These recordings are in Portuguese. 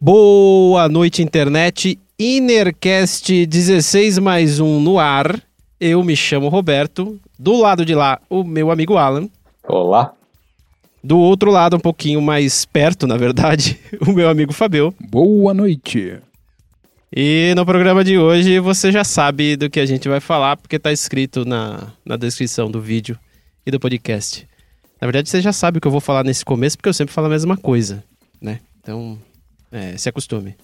Boa noite, internet. Innercast 16 mais um no ar. Eu me chamo Roberto. Do lado de lá, o meu amigo Alan. Olá. Do outro lado, um pouquinho mais perto, na verdade, o meu amigo Fabio. Boa noite. E no programa de hoje você já sabe do que a gente vai falar, porque está escrito na, na descrição do vídeo e do podcast. Na verdade, você já sabe o que eu vou falar nesse começo, porque eu sempre falo a mesma coisa, né? Então, é, se acostume.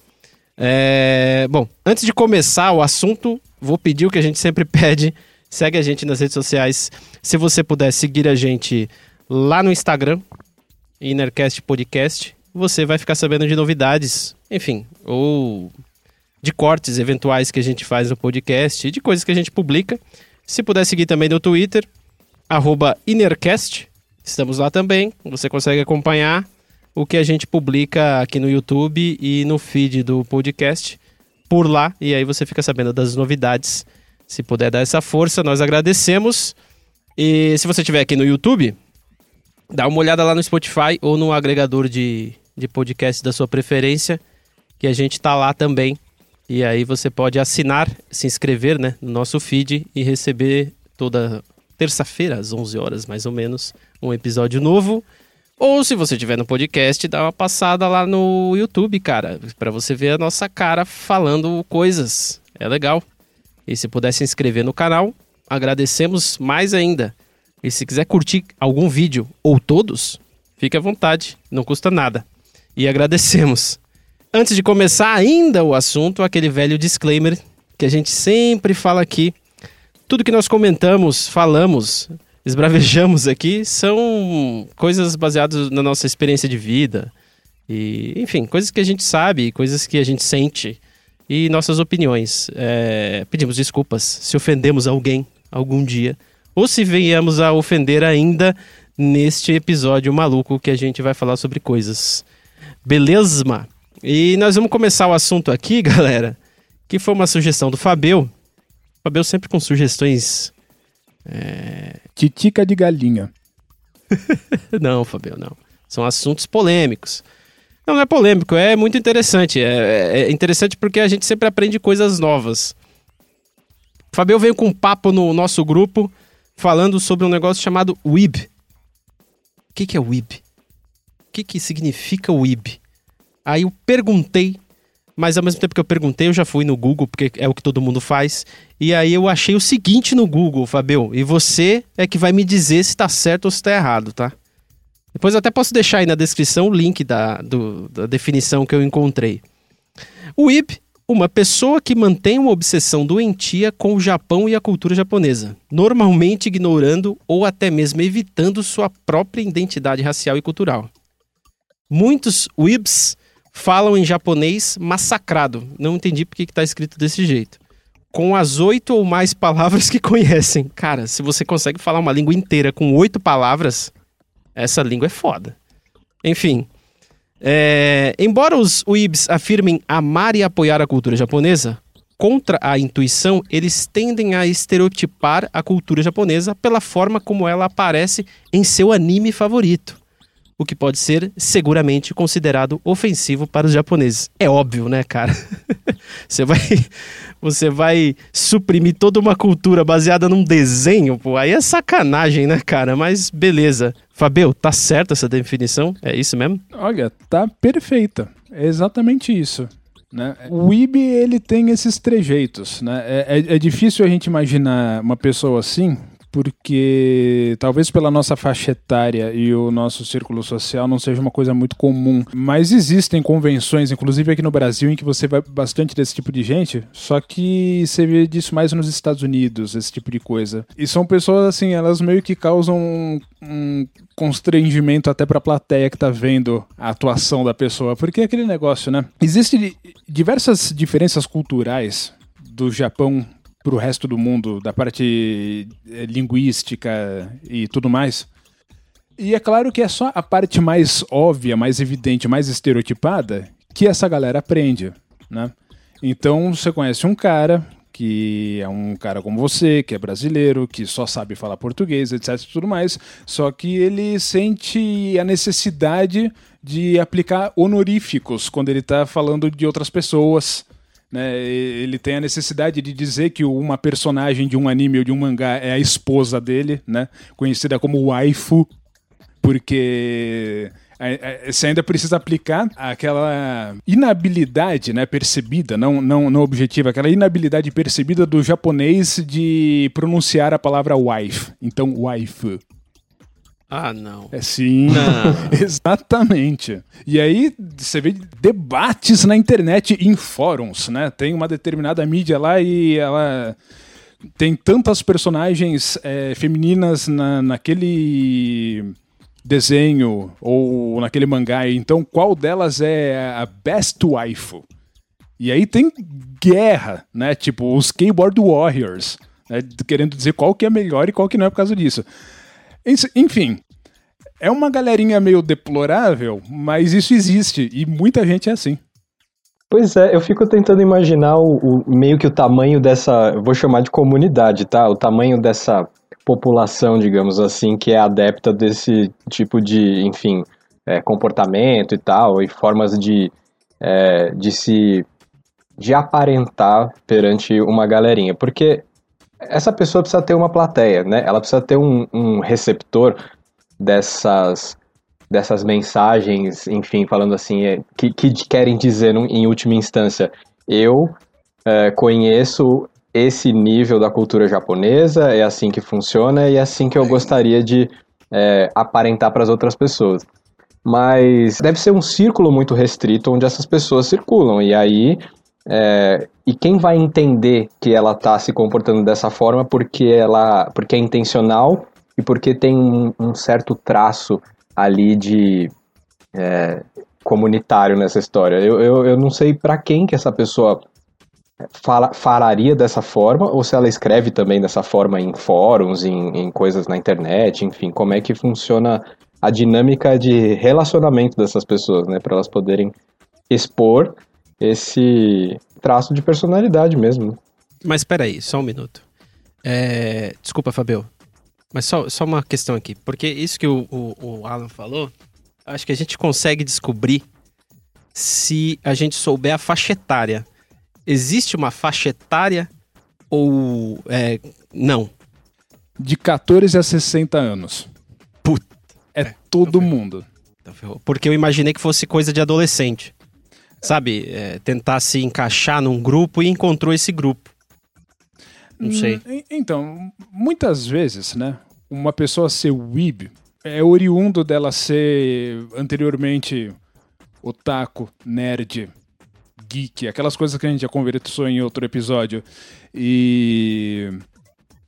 É, bom, antes de começar o assunto, vou pedir o que a gente sempre pede. Segue a gente nas redes sociais. Se você puder seguir a gente lá no Instagram, Innercast Podcast, você vai ficar sabendo de novidades, enfim, ou de cortes eventuais que a gente faz no podcast, de coisas que a gente publica. Se puder seguir também no Twitter, arroba Innercast, estamos lá também. Você consegue acompanhar o que a gente publica aqui no YouTube e no feed do podcast por lá. E aí você fica sabendo das novidades. Se puder dar essa força, nós agradecemos. E se você estiver aqui no YouTube, dá uma olhada lá no Spotify ou no agregador de, de podcast da sua preferência, que a gente tá lá também. E aí você pode assinar, se inscrever né, no nosso feed e receber toda terça-feira, às 11 horas mais ou menos, um episódio novo. Ou se você estiver no podcast, dá uma passada lá no YouTube, cara, para você ver a nossa cara falando coisas. É legal. E se puder se inscrever no canal, agradecemos mais ainda. E se quiser curtir algum vídeo ou todos, fique à vontade, não custa nada. E agradecemos. Antes de começar ainda o assunto, aquele velho disclaimer que a gente sempre fala aqui. Tudo que nós comentamos, falamos, esbravejamos aqui são coisas baseadas na nossa experiência de vida. E, enfim, coisas que a gente sabe, coisas que a gente sente e nossas opiniões. É, pedimos desculpas se ofendemos alguém algum dia ou se venhamos a ofender ainda neste episódio maluco que a gente vai falar sobre coisas. Beleza? E nós vamos começar o assunto aqui, galera, que foi uma sugestão do Fabio. O Fabio sempre com sugestões é... Titica de galinha. não, Fabio, não. São assuntos polêmicos. Não, não é polêmico, é muito interessante. É, é interessante porque a gente sempre aprende coisas novas. O Fabio veio com um papo no nosso grupo falando sobre um negócio chamado WIB. O que, que é WIB? O que, que significa WIB? Aí eu perguntei mas ao mesmo tempo que eu perguntei, eu já fui no Google, porque é o que todo mundo faz. E aí eu achei o seguinte no Google, Fabio, e você é que vai me dizer se está certo ou se está errado, tá? Depois eu até posso deixar aí na descrição o link da, do, da definição que eu encontrei. O uma pessoa que mantém uma obsessão doentia com o Japão e a cultura japonesa, normalmente ignorando ou até mesmo evitando sua própria identidade racial e cultural. Muitos WIBs falam em japonês massacrado. Não entendi porque está escrito desse jeito. Com as oito ou mais palavras que conhecem. Cara, se você consegue falar uma língua inteira com oito palavras, essa língua é foda. Enfim. É... embora os Uibs afirmem amar e apoiar a cultura japonesa, contra a intuição, eles tendem a estereotipar a cultura japonesa pela forma como ela aparece em seu anime favorito o que pode ser seguramente considerado ofensivo para os japoneses. É óbvio, né, cara? você vai você vai suprimir toda uma cultura baseada num desenho, pô, aí é sacanagem, né, cara? Mas beleza. Fabio, tá certa essa definição? É isso mesmo? Olha, tá perfeita. É exatamente isso. Né? O IB ele tem esses trejeitos. Né? É, é, é difícil a gente imaginar uma pessoa assim porque talvez pela nossa faixa etária e o nosso círculo social não seja uma coisa muito comum, mas existem convenções, inclusive aqui no Brasil, em que você vai bastante desse tipo de gente, só que você vê disso mais nos Estados Unidos, esse tipo de coisa. E são pessoas assim, elas meio que causam um, um constrangimento até pra plateia que tá vendo a atuação da pessoa, porque é aquele negócio, né? Existem diversas diferenças culturais do Japão para o resto do mundo, da parte eh, linguística e tudo mais. E é claro que é só a parte mais óbvia, mais evidente, mais estereotipada que essa galera aprende, né? Então você conhece um cara que é um cara como você, que é brasileiro, que só sabe falar português, etc tudo mais, só que ele sente a necessidade de aplicar honoríficos quando ele está falando de outras pessoas. Né? Ele tem a necessidade de dizer que uma personagem de um anime ou de um mangá é a esposa dele, né? conhecida como waifu, porque você ainda precisa aplicar aquela inabilidade né, percebida, não, não, não objetiva, aquela inabilidade percebida do japonês de pronunciar a palavra wife. Então, wife. Ah, não. É sim. Não. Exatamente. E aí você vê debates na internet em fóruns, né? Tem uma determinada mídia lá e ela tem tantas personagens é, femininas na, naquele desenho ou naquele mangá. Então, qual delas é a best waifu? E aí tem guerra, né? Tipo, os Keyboard Warriors, né? querendo dizer qual que é melhor e qual que não é por causa disso. Enfim, é uma galerinha meio deplorável, mas isso existe e muita gente é assim. Pois é, eu fico tentando imaginar o, o, meio que o tamanho dessa, vou chamar de comunidade, tá? O tamanho dessa população, digamos assim, que é adepta desse tipo de, enfim, é, comportamento e tal, e formas de, é, de se de aparentar perante uma galerinha, porque essa pessoa precisa ter uma plateia, né? Ela precisa ter um, um receptor dessas dessas mensagens, enfim, falando assim, é, que, que querem dizer em última instância, eu é, conheço esse nível da cultura japonesa, é assim que funciona e é assim que eu gostaria de é, aparentar para as outras pessoas. Mas deve ser um círculo muito restrito onde essas pessoas circulam, e aí é, e quem vai entender que ela está se comportando dessa forma porque ela porque é intencional e porque tem um, um certo traço ali de é, comunitário nessa história. Eu, eu, eu não sei para quem que essa pessoa fala, falaria dessa forma ou se ela escreve também dessa forma em fóruns, em, em coisas na internet, enfim, como é que funciona a dinâmica de relacionamento dessas pessoas, né, para elas poderem expor esse traço de personalidade mesmo. Mas espera aí, só um minuto. É... Desculpa, Fabio. Mas só, só uma questão aqui. Porque isso que o, o, o Alan falou, acho que a gente consegue descobrir se a gente souber a faixa etária. Existe uma faixa etária ou é, não? De 14 a 60 anos. Puta. É, é todo mundo. Porque eu imaginei que fosse coisa de adolescente sabe, é, tentar se encaixar num grupo e encontrou esse grupo. Não sei. Hum, então, muitas vezes, né, uma pessoa ser weeb é oriundo dela ser anteriormente otaku, nerd, geek, aquelas coisas que a gente já conversou em outro episódio. E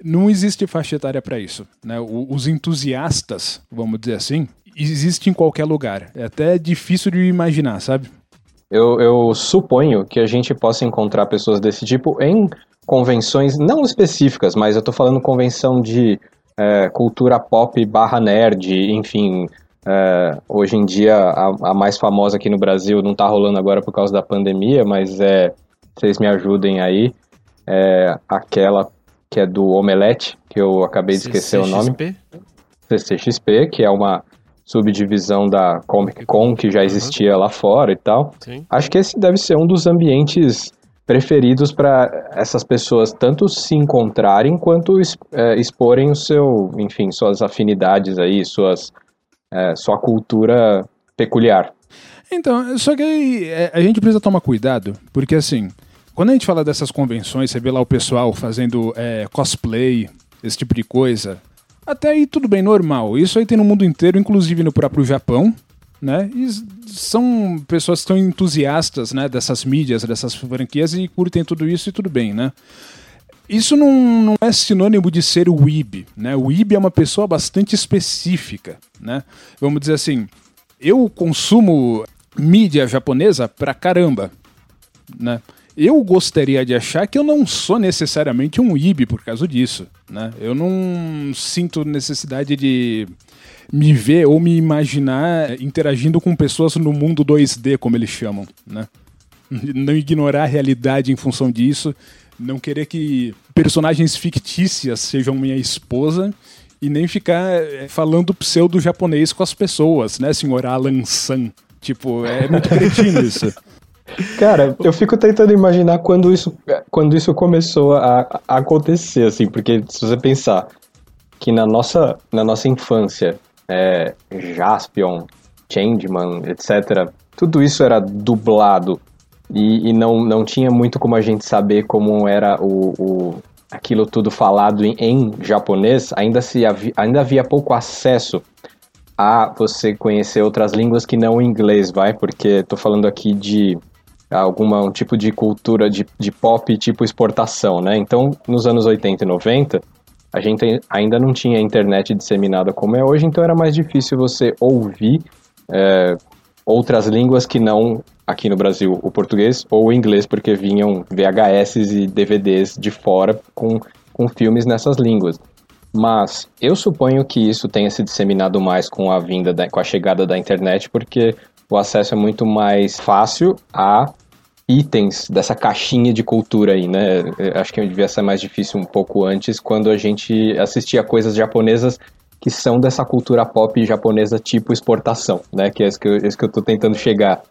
não existe faixa etária para isso. Né? Os entusiastas, vamos dizer assim, existem em qualquer lugar. É até difícil de imaginar, sabe? Eu, eu suponho que a gente possa encontrar pessoas desse tipo em convenções não específicas, mas eu tô falando convenção de é, cultura pop barra nerd, enfim. É, hoje em dia, a, a, mais famosa aqui no Brasil, não tá rolando agora por causa da pandemia, mas é. Vocês me ajudem aí. É aquela que é do Omelete, que eu acabei de esquecer o nome. CCXP, que é uma subdivisão da Comic Con que já existia uhum. lá fora e tal. Sim. Acho que esse deve ser um dos ambientes preferidos para essas pessoas tanto se encontrarem quanto é, exporem o seu, enfim, suas afinidades aí, suas, é, sua cultura peculiar. Então, só que é, a gente precisa tomar cuidado, porque assim, quando a gente fala dessas convenções, você vê lá o pessoal fazendo é, cosplay, esse tipo de coisa, até aí tudo bem, normal. Isso aí tem no mundo inteiro, inclusive no próprio Japão, né? E são pessoas que estão entusiastas, né, dessas mídias, dessas franquias e curtem tudo isso e tudo bem, né? Isso não, não é sinônimo de ser o weeb, né? O weeb é uma pessoa bastante específica, né? Vamos dizer assim, eu consumo mídia japonesa pra caramba, né? Eu gostaria de achar que eu não sou necessariamente um IB por causa disso, né? Eu não sinto necessidade de me ver ou me imaginar interagindo com pessoas no mundo 2D, como eles chamam, né? Não ignorar a realidade em função disso, não querer que personagens fictícias sejam minha esposa e nem ficar eh, falando pseudo japonês com as pessoas, né, senhor Alan San? Tipo, é muito cretino isso. Cara, eu fico tentando imaginar quando isso, quando isso começou a, a, acontecer, assim, porque se você pensar que na nossa, na nossa infância, é, Jaspion, Changeman, etc., tudo isso era dublado e, e, não, não tinha muito como a gente saber como era o, o aquilo tudo falado em, em japonês, ainda, se havia, ainda havia pouco acesso a você conhecer outras línguas que não o inglês, vai? Porque estou falando aqui de alguma um tipo de cultura de, de pop tipo exportação, né? Então, nos anos 80 e 90, a gente ainda não tinha internet disseminada como é hoje, então era mais difícil você ouvir é, outras línguas que não, aqui no Brasil, o português ou o inglês, porque vinham VHS e DVDs de fora com, com filmes nessas línguas. Mas eu suponho que isso tenha se disseminado mais com a vinda, da, com a chegada da internet, porque o acesso é muito mais fácil a itens dessa caixinha de cultura aí, né? Eu acho que devia ser mais difícil um pouco antes, quando a gente assistia coisas japonesas que são dessa cultura pop japonesa tipo exportação, né? Que é isso que eu, isso que eu tô tentando chegar.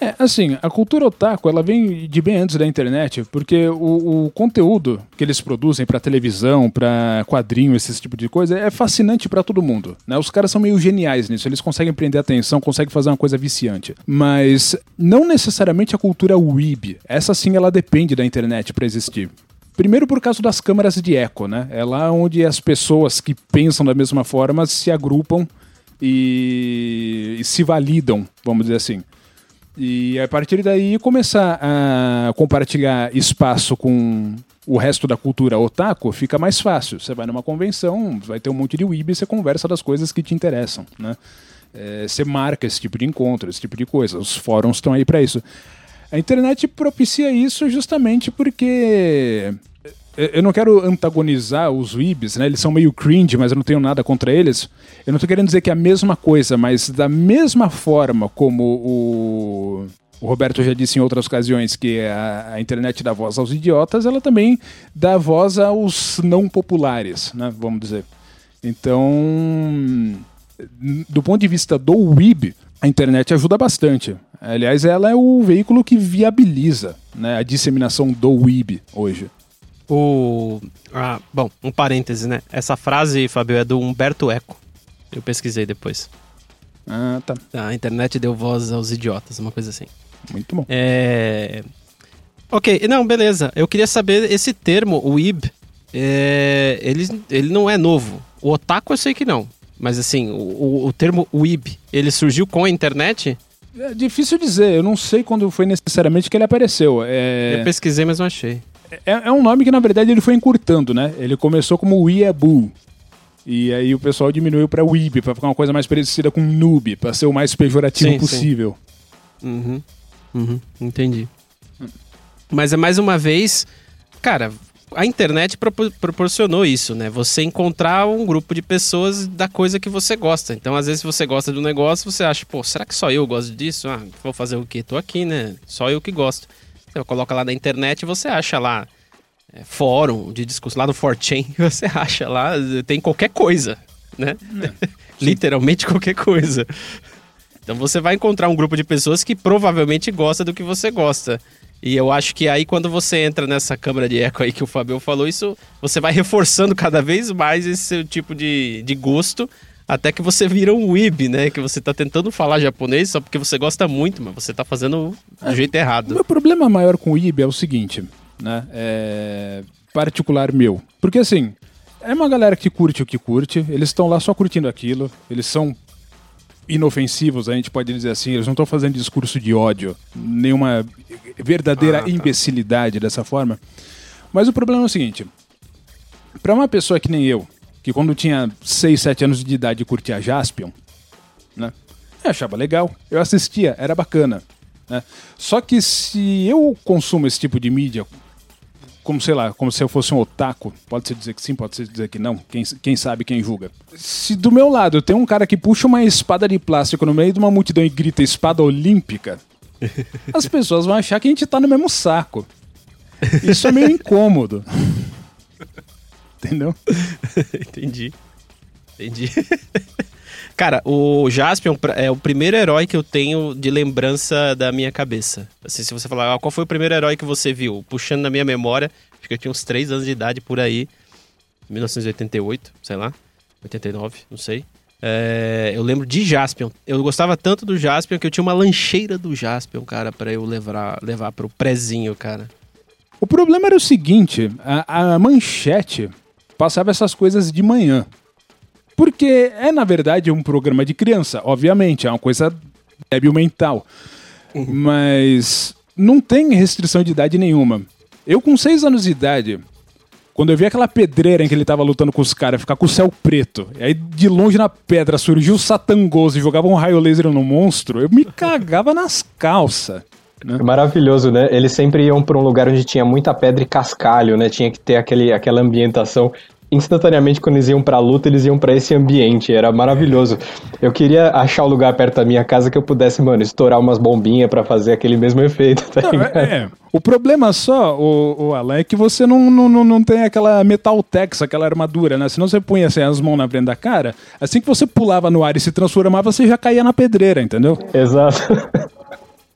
É, assim, a cultura otaku, ela vem de bem antes da internet, porque o, o conteúdo que eles produzem para televisão, para quadrinho, esse tipo de coisa, é fascinante para todo mundo, né? Os caras são meio geniais nisso, eles conseguem prender atenção, conseguem fazer uma coisa viciante. Mas não necessariamente a cultura weeb. Essa sim, ela depende da internet para existir. Primeiro por causa das câmaras de eco, né? É lá onde as pessoas que pensam da mesma forma se agrupam e, e se validam, vamos dizer assim. E a partir daí começar a compartilhar espaço com o resto da cultura otaku fica mais fácil. Você vai numa convenção, vai ter um monte de weeb e você conversa das coisas que te interessam, né? É, você marca esse tipo de encontro, esse tipo de coisa. Os fóruns estão aí para isso. A internet propicia isso justamente porque eu não quero antagonizar os weebs, né? Eles são meio cringe, mas eu não tenho nada contra eles. Eu não estou querendo dizer que é a mesma coisa, mas da mesma forma como o, o Roberto já disse em outras ocasiões que a, a, internet dá voz aos idiotas, ela também dá voz aos não populares, né? Vamos dizer. Então, do ponto de vista do weeb, a internet ajuda bastante. Aliás, ela é o veículo que viabiliza né, a disseminação do weeb hoje. O. Ah, bom, um parêntese, né? Essa frase, Fabio, é do Humberto Eco. Eu pesquisei depois. Ah, tá. A internet deu voz aos idiotas, uma coisa assim. Muito bom. É. Ok, não, beleza. Eu queria saber esse termo, o IB, é... ele, ele não é novo. O otaku eu sei que não. Mas assim, o, o termo WIB, ele surgiu com a internet? É difícil dizer, eu não sei quando foi necessariamente que ele apareceu. É... Eu pesquisei, mas não achei. É, é, um nome que, na verdade, ele foi encurtando, né? Ele começou como Weeaboo. E aí o pessoal diminuiu pra Weeb, pra ficar uma coisa mais parecida com Noob, pra ser o mais pejorativo sim, possível. Sim. Uhum. Uhum. Entendi. Mas é mais uma vez, cara, a internet proporcionou isso, né? Você encontrar um grupo de pessoas da coisa que você gosta. Então, às vezes, você gosta do negócio, você acha, pô, será que só eu gosto disso? Ah, vou fazer o quê? Tô aqui, né? Só eu que gosto. Você coloca lá na internet e você acha lá é, fórum de discussão, lá no 4chan, você acha lá, tem qualquer coisa, né? É, Literalmente qualquer coisa. Então você vai encontrar um grupo de pessoas que provavelmente gosta do que você gosta. E eu acho que aí quando você entra nessa câmara de eco aí que o Fabio falou, isso você vai reforçando cada vez mais esse seu tipo de, de gosto até que você vira um weeb, né? Que você tá tentando falar japonês só porque você gosta muito, mas você tá fazendo do é, jeito errado. O meu problema maior com o weeb é o seguinte, né? É particular meu. Porque assim, é uma galera que curte o que curte, eles estão lá só curtindo aquilo, eles são inofensivos, a gente pode dizer assim, eles não estão fazendo discurso de ódio, nenhuma verdadeira ah, tá. imbecilidade dessa forma. Mas o problema é o seguinte: para uma pessoa que nem eu, que quando tinha 6, 7 anos de idade curtia Jaspion, né? Eu achava legal, eu assistia, era bacana. Né? Só que se eu consumo esse tipo de mídia, como sei lá, como se eu fosse um otaku, pode ser dizer que sim, pode ser dizer que não, quem, quem sabe quem julga. Se do meu lado tem um cara que puxa uma espada de plástico no meio de uma multidão e grita espada olímpica, as pessoas vão achar que a gente tá no mesmo saco. Isso é meio incômodo. Entendeu? Entendi. Entendi. Cara, o Jaspion é o primeiro herói que eu tenho de lembrança da minha cabeça. Assim, se você falar, ah, qual foi o primeiro herói que você viu? Puxando na minha memória, acho que eu tinha uns 3 anos de idade por aí. 1988, sei lá. 89, não sei. É, eu lembro de Jaspion. Eu gostava tanto do Jaspion que eu tinha uma lancheira do Jaspion, cara, para eu levar, levar pro prezinho, cara. O problema era o seguinte: a, a manchete passava essas coisas de manhã. Porque é, na verdade, um programa de criança, obviamente, é uma coisa débil mental. Uhum. Mas não tem restrição de idade nenhuma. Eu, com seis anos de idade, quando eu vi aquela pedreira em que ele tava lutando com os caras, ficar com o céu preto, e aí de longe na pedra surgiu o Satangoso e jogava um raio laser no monstro, eu me cagava nas calças. Né? Maravilhoso, né? Eles sempre iam para um lugar onde tinha muita pedra e cascalho, né? Tinha que ter aquele, aquela ambientação instantaneamente quando eles iam pra luta, eles iam para esse ambiente, era maravilhoso. Eu queria achar um lugar perto da minha casa que eu pudesse, mano, estourar umas bombinhas para fazer aquele mesmo efeito, tá não, é, é, O problema só, o, o Alan, é que você não, não, não tem aquela Metal Tex, aquela armadura, né? Senão você punha assim, as mãos na frente da cara, assim que você pulava no ar e se transformava, você já caía na pedreira, entendeu? Exato.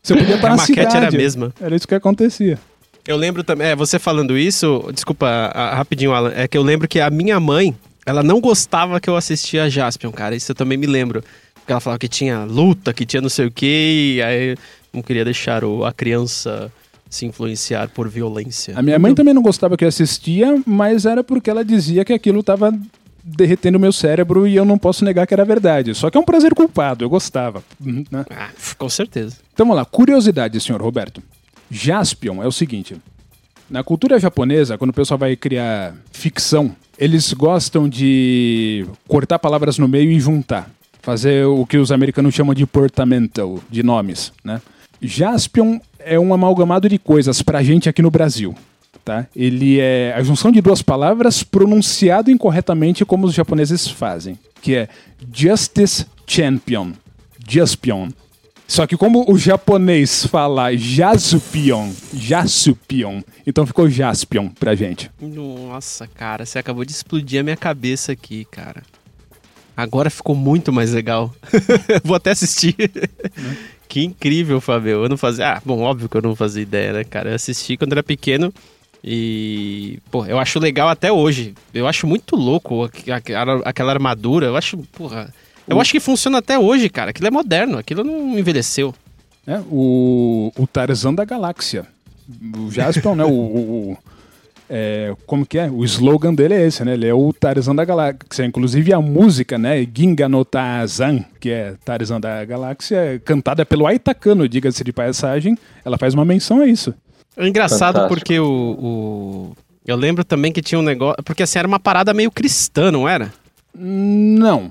Você podia estar a na maquete cidade. era a mesma. Era isso que acontecia. Eu lembro também, é, você falando isso, desculpa, a, rapidinho, Alan, é que eu lembro que a minha mãe, ela não gostava que eu assistia a Jaspion, cara, isso eu também me lembro. Porque ela falava que tinha luta, que tinha não sei o quê, e aí não queria deixar o, a criança se influenciar por violência. A minha mãe também não gostava que eu assistia, mas era porque ela dizia que aquilo estava derretendo meu cérebro e eu não posso negar que era verdade. Só que é um prazer culpado, eu gostava. Né? Ah, com certeza. Então vamos lá, curiosidade, senhor Roberto. Jaspion é o seguinte: na cultura japonesa, quando o pessoal vai criar ficção, eles gostam de cortar palavras no meio e juntar. Fazer o que os americanos chamam de portamental, de nomes, né? Jaspion é um amalgamado de coisas pra gente aqui no Brasil. Tá? Ele é a junção de duas palavras pronunciado incorretamente como os japoneses fazem, que é Justice Champion. Jaspion. Só que como o japonês fala Jasupion, Jasupion, então ficou Jaspion pra gente. Nossa, cara, você acabou de explodir a minha cabeça aqui, cara. Agora ficou muito mais legal. Vou até assistir. Né? que incrível, Fabio. Eu não fazia. Ah, bom, óbvio que eu não fazia ideia, né, cara? Eu assisti quando era pequeno e, pô, eu acho legal até hoje. Eu acho muito louco aquela armadura. Eu acho, porra, eu o... acho que funciona até hoje, cara. Aquilo é moderno, aquilo não envelheceu. É, o, o Tarzan da Galáxia. O Jaspion, né? O, o, é, como que é? O slogan dele é esse, né? Ele é o Tarzan da Galáxia. Inclusive a música, né? Ginga no Tarzan, que é Tarzan da Galáxia, cantada pelo Aitakano, diga-se de passagem, ela faz uma menção a isso. É engraçado Fantástico. porque o, o, Eu lembro também que tinha um negócio... Porque assim, era uma parada meio cristã, não era? Não.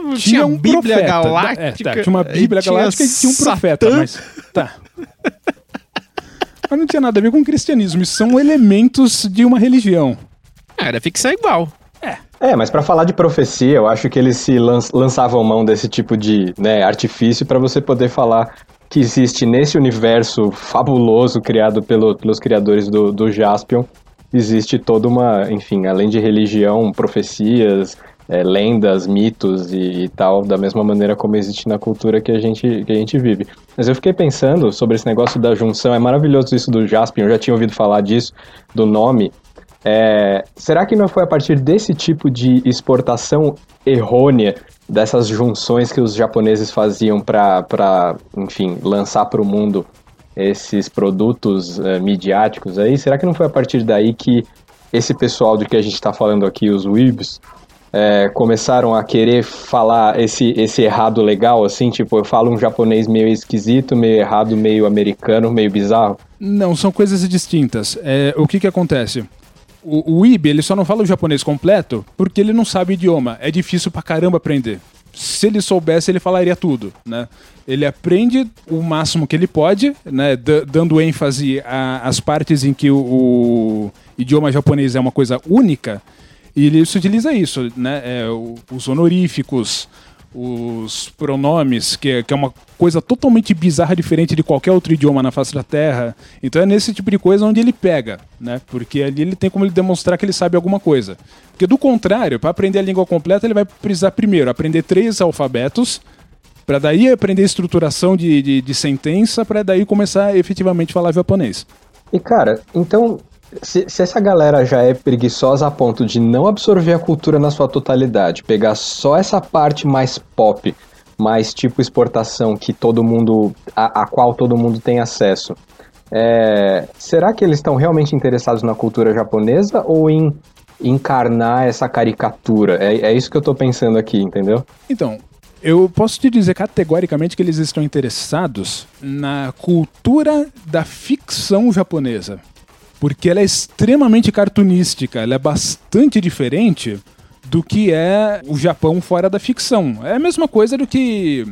Tinha, tinha um Bíblia profeta. Galáctica. É, tá, tinha uma Bíblia Galáctica e tinha um profeta, Satã. mas. Tá. mas não tinha nada a ver com cristianismo. Isso são elementos de uma religião. É, era ficção igual. É. É, mas para falar de profecia, eu acho que eles se lançavam mão desse tipo de né, artifício para você poder falar que existe nesse universo fabuloso criado pelo, pelos criadores do, do Jaspion, existe toda uma, enfim, além de religião, profecias, é, lendas, mitos e, e, tal, da mesma maneira como existe na cultura que a, gente, que a gente vive. Mas eu fiquei pensando sobre esse negócio da junção, é maravilhoso isso do Jaspion, eu já tinha ouvido falar disso, do nome. É, será que não foi a partir desse tipo de exportação errônea, dessas junções que os japoneses faziam para, enfim, lançar para o mundo esses produtos é, midiáticos aí? Será que não foi a partir daí que esse pessoal do que a gente está falando aqui, os Weebs, é, começaram a querer falar esse, esse errado legal, assim, tipo, eu falo um japonês meio esquisito, meio errado, meio americano, meio bizarro? Não, são coisas distintas. É, o que que acontece? O, o IB, ele só não fala o japonês completo porque ele não sabe o idioma. É difícil pra caramba aprender. Se ele soubesse, ele falaria tudo, né? Ele aprende o máximo que ele pode, né? dando ênfase às partes em que o, o idioma japonês é uma coisa única e ele utiliza isso, né? É, os honoríficos, os pronomes, que é, que é uma coisa totalmente bizarra, diferente de qualquer outro idioma na face da Terra. Então é nesse tipo de coisa onde ele pega, né? Porque ali ele tem como ele demonstrar que ele sabe alguma coisa. Porque do contrário, para aprender a língua completa, ele vai precisar primeiro aprender três alfabetos, para daí aprender estruturação de, de, de sentença, para daí começar a efetivamente falar japonês. E cara, então se, se, essa galera já é preguiçosa a ponto de não absorver a cultura na sua totalidade, pegar só essa parte mais pop, mais tipo exportação que todo mundo, a, a qual todo mundo tem acesso, é, será que eles estão realmente interessados na cultura japonesa ou em encarnar essa caricatura? É, é isso que eu estou pensando aqui, entendeu? Então, eu posso te dizer categoricamente que eles estão interessados na cultura da ficção japonesa porque ela é extremamente cartunística, ela é bastante diferente do que é o Japão fora da ficção. É a mesma coisa do que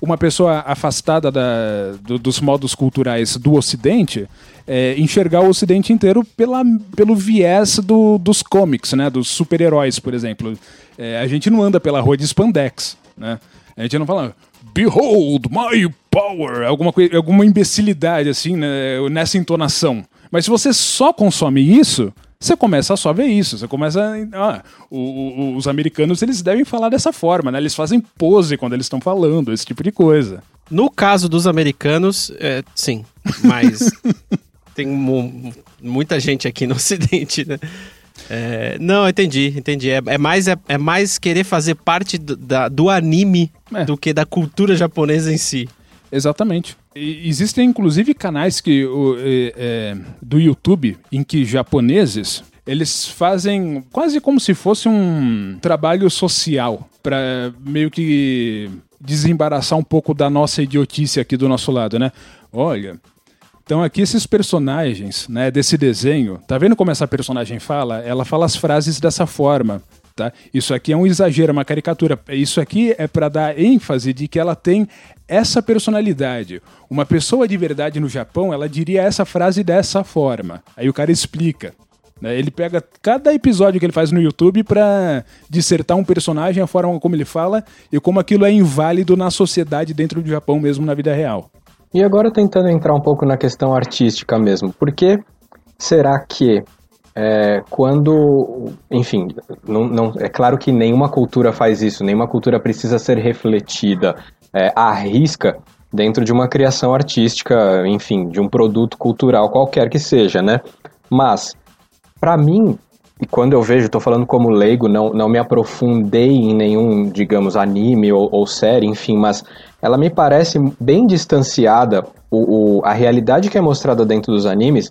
uma pessoa afastada da, do, dos modos culturais do Ocidente é, enxergar o Ocidente inteiro pela, pelo viés do, dos comics, né? Dos super-heróis, por exemplo. É, a gente não anda pela rua de spandex, né? A gente não fala Behold my power, alguma, alguma imbecilidade assim, né? nessa entonação. Mas se você só consome isso, você começa a só ver isso. Você começa. A, ah, o, o, os americanos eles devem falar dessa forma, né? Eles fazem pose quando eles estão falando, esse tipo de coisa. No caso dos americanos, é, sim. Mas tem muita gente aqui no Ocidente, né? É, não, entendi, entendi. É, é mais, é, é, mais querer fazer parte do, da, do anime é. do que da cultura japonesa em si. Exatamente. Existem inclusive canais que, o, é, do YouTube em que japoneses eles fazem quase como se fosse um trabalho social para meio que desembaraçar um pouco da nossa idiotice aqui do nosso lado, né? Olha, então aqui esses personagens, né, desse desenho, tá vendo como essa personagem fala? Ela fala as frases dessa forma. Tá? Isso aqui é um exagero, uma caricatura. Isso aqui é para dar ênfase de que ela tem essa personalidade. Uma pessoa de verdade no Japão, ela diria essa frase dessa forma. Aí o cara explica. Né? Ele pega cada episódio que ele faz no YouTube para dissertar um personagem, a forma como ele fala e como aquilo é inválido na sociedade dentro do Japão, mesmo na vida real. E agora tentando entrar um pouco na questão artística mesmo, por que será que é, quando, enfim, não, não, é claro que nenhuma cultura faz isso, nenhuma cultura precisa ser refletida é, à risca dentro de uma criação artística, enfim, de um produto cultural qualquer que seja, né? Mas, para mim, e quando eu vejo, estou falando como leigo, não, não me aprofundei em nenhum, digamos, anime ou, ou série, enfim, mas ela me parece bem distanciada, o, o, a realidade que é mostrada dentro dos animes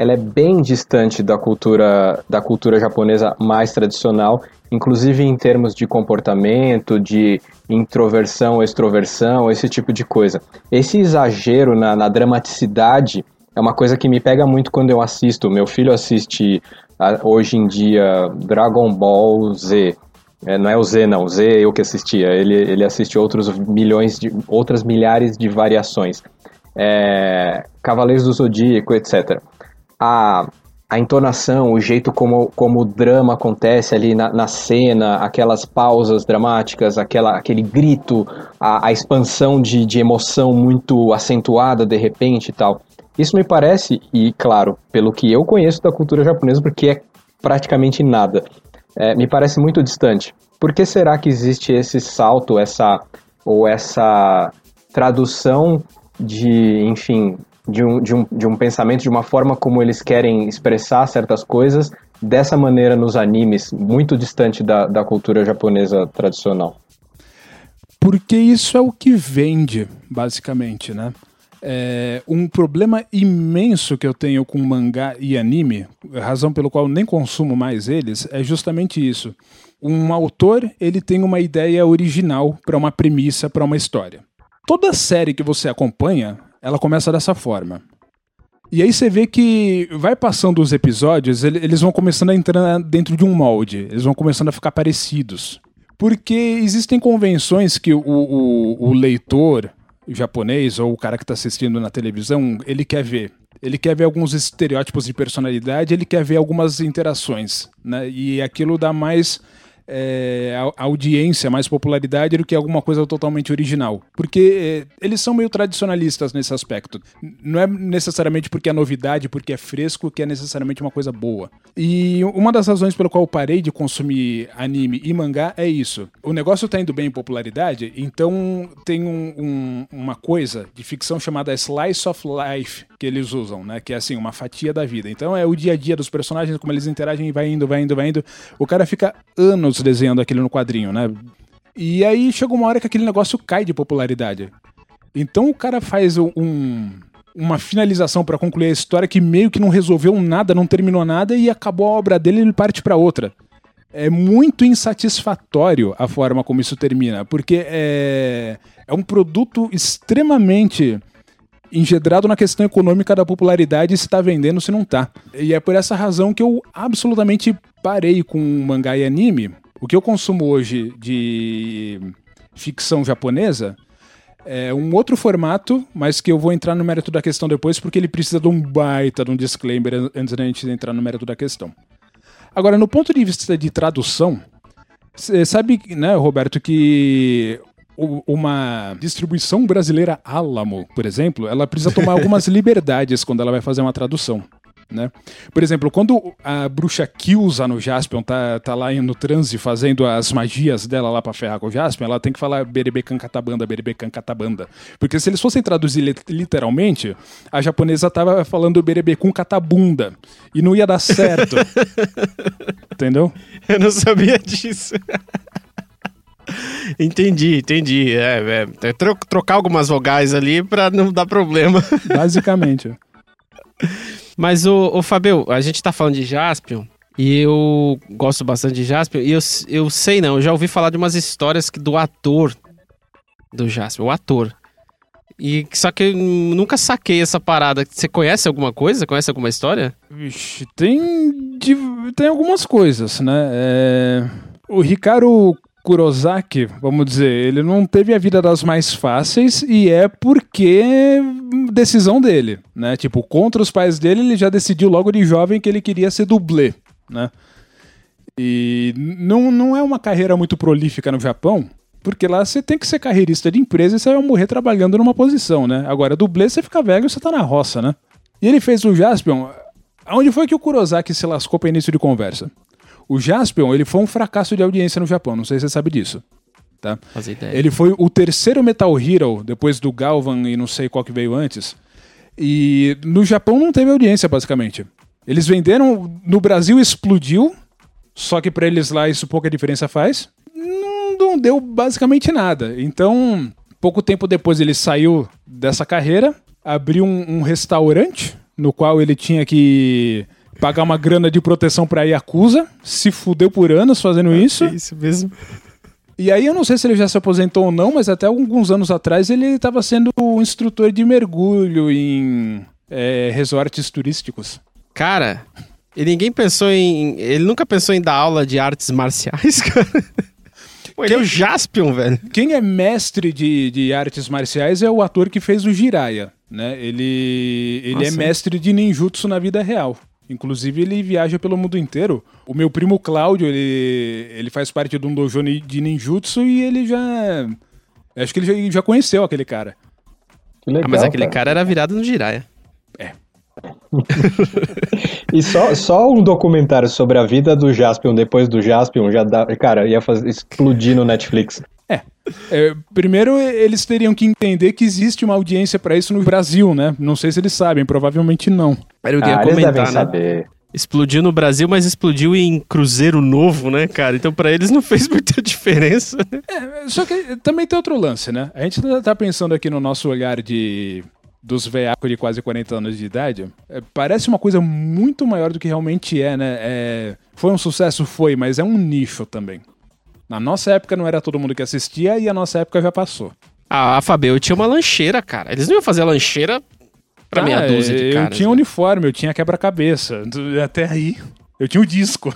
ela é bem distante da cultura da cultura japonesa mais tradicional, inclusive em termos de comportamento, de introversão, extroversão, esse tipo de coisa. Esse exagero na, na dramaticidade é uma coisa que me pega muito quando eu assisto. Meu filho assiste hoje em dia Dragon Ball Z. É, não é o Z, não. O Z é eu que assistia. Ele, ele assiste outros milhões de outras milhares de variações. É, Cavaleiros do Zodíaco, etc a, a entonação, o jeito como, como o drama acontece ali na, na cena, aquelas pausas dramáticas, aquela, aquele grito, a, a expansão de, de emoção muito acentuada de repente e tal. Isso me parece, e claro, pelo que eu conheço da cultura japonesa, porque é praticamente nada, é, me parece muito distante. Por que será que existe esse salto, essa ou essa tradução de, enfim, de um, de, um, de um pensamento, de uma forma como eles querem expressar certas coisas, dessa maneira nos animes, muito distante da, da cultura japonesa tradicional. Porque isso é o que vende, basicamente, né? É, um problema imenso que eu tenho com mangá e anime, razão pelo qual nem consumo mais eles, é justamente isso. Um autor ele tem uma ideia original para uma premissa, para uma história. Toda série que você acompanha, ela começa dessa forma. E aí você vê que vai passando os episódios, eles vão começando a entrar dentro de um molde, eles vão começando a ficar parecidos. Porque existem convenções que o, o, o leitor japonês ou o cara que está assistindo na televisão, ele quer ver. Ele quer ver alguns estereótipos de personalidade, ele quer ver algumas interações, né? E aquilo dá mais é, audiência, mais popularidade do que alguma coisa totalmente original. Porque é, eles são meio tradicionalistas nesse aspecto. Não é necessariamente porque é novidade, porque é fresco, que é necessariamente uma coisa boa. E uma das razões pelo qual eu parei de consumir anime e mangá é isso. O negócio tá indo bem em popularidade, então tem um, um, uma coisa de ficção chamada Slice of Life que eles usam, né? Que é assim, uma fatia da vida. Então é o dia a dia dos personagens, como eles interagem, vai indo, vai indo, vai indo. O cara fica anos desenhando aquilo no quadrinho, né? E aí chega uma hora que aquele negócio cai de popularidade. Então o cara faz um, uma finalização para concluir a história que meio que não resolveu nada, não terminou nada e acabou a obra dele e ele parte para outra. É muito insatisfatório a forma como isso termina, porque é, é um produto extremamente engedrado na questão econômica da popularidade se está vendendo se não está. E é por essa razão que eu absolutamente parei com mangá e anime. O que eu consumo hoje de ficção japonesa é um outro formato, mas que eu vou entrar no mérito da questão depois, porque ele precisa de um baita de um disclaimer antes da gente entrar no mérito da questão. Agora, no ponto de vista de tradução, você sabe, né, Roberto, que uma distribuição brasileira Alamo, por exemplo, ela precisa tomar algumas liberdades quando ela vai fazer uma tradução. Né? Por exemplo, quando a bruxa Kilsa no Jaspion tá, tá lá no transe fazendo as magias dela lá pra ferrar com o Jaspion, ela tem que falar Berebekan Katabanda, Berebekan Katabanda. Porque se eles fossem traduzir literalmente, a japonesa tava falando Berebekun Katabunda. E não ia dar certo. Entendeu? Eu não sabia disso. entendi, entendi. É, é, é tro trocar algumas vogais ali pra não dar problema. Basicamente. Mas, o, o Fabio, a gente tá falando de Jaspion, e eu gosto bastante de Jaspion, e eu, eu sei não, eu já ouvi falar de umas histórias que, do ator do Jaspion, o ator. E só que eu nunca saquei essa parada. Você conhece alguma coisa? Conhece alguma história? Vixe, tem, tem algumas coisas, né? É... O Ricardo Kurosaki, vamos dizer, ele não teve a vida das mais fáceis e é porque decisão dele, né? Tipo, contra os pais dele, ele já decidiu logo de jovem que ele queria ser dublê, né? E não, não é uma carreira muito prolífica no Japão, porque lá você tem que ser carreirista de empresa e você vai morrer trabalhando numa posição, né? Agora, dublê, você fica velho e você tá na roça, né? E ele fez o Jaspion. Onde foi que o Kurosaki se lascou para início de conversa? O Jaspion, ele foi um fracasso de audiência no Japão, não sei se você sabe disso. Tá? Ele foi o terceiro Metal Hero, depois do Galvan e não sei qual que veio antes. E no Japão não teve audiência, basicamente. Eles venderam, no Brasil explodiu, só que para eles lá isso pouca diferença faz. Não, não deu basicamente nada. Então, pouco tempo depois ele saiu dessa carreira, abriu um, um restaurante no qual ele tinha que pagar uma grana de proteção pra Yakuza, se fudeu por anos fazendo isso. É isso mesmo. E aí eu não sei se ele já se aposentou ou não, mas até alguns anos atrás ele estava sendo um instrutor de mergulho em é, resorts turísticos. Cara, e ninguém pensou em. Ele nunca pensou em dar aula de artes marciais, cara. Pô, ele quem, é o Jaspion, velho. Quem é mestre de, de artes marciais é o ator que fez o Jiraiya, né? Ele, ele é mestre de ninjutsu na vida real. Inclusive, ele viaja pelo mundo inteiro. O meu primo Cláudio, ele, ele faz parte de um dojo de ninjutsu e ele já. Acho que ele já, já conheceu aquele cara. Legal, ah, mas aquele cara. cara era virado no Jiraya. É. e só, só um documentário sobre a vida do Jaspion depois do Jaspion já dá. Cara, ia fazer, explodir no Netflix. É. é. Primeiro, eles teriam que entender que existe uma audiência para isso no Brasil, né? Não sei se eles sabem, provavelmente não. Era o que ah, ia comentar, né? Saber. Explodiu no Brasil, mas explodiu em Cruzeiro Novo, né, cara? Então para eles não fez muita diferença. Né? É, só que também tem outro lance, né? A gente tá pensando aqui no nosso olhar de dos veacos de quase 40 anos de idade, é, parece uma coisa muito maior do que realmente é, né? É, foi um sucesso? Foi, mas é um nicho também. Na nossa época não era todo mundo que assistia e a nossa época já passou. Ah, Fabio, eu tinha uma lancheira, cara. Eles não iam fazer a lancheira pra ah, meia dúzia de caras. Eu tinha né? uniforme, eu tinha quebra-cabeça. Até aí, eu tinha o um disco.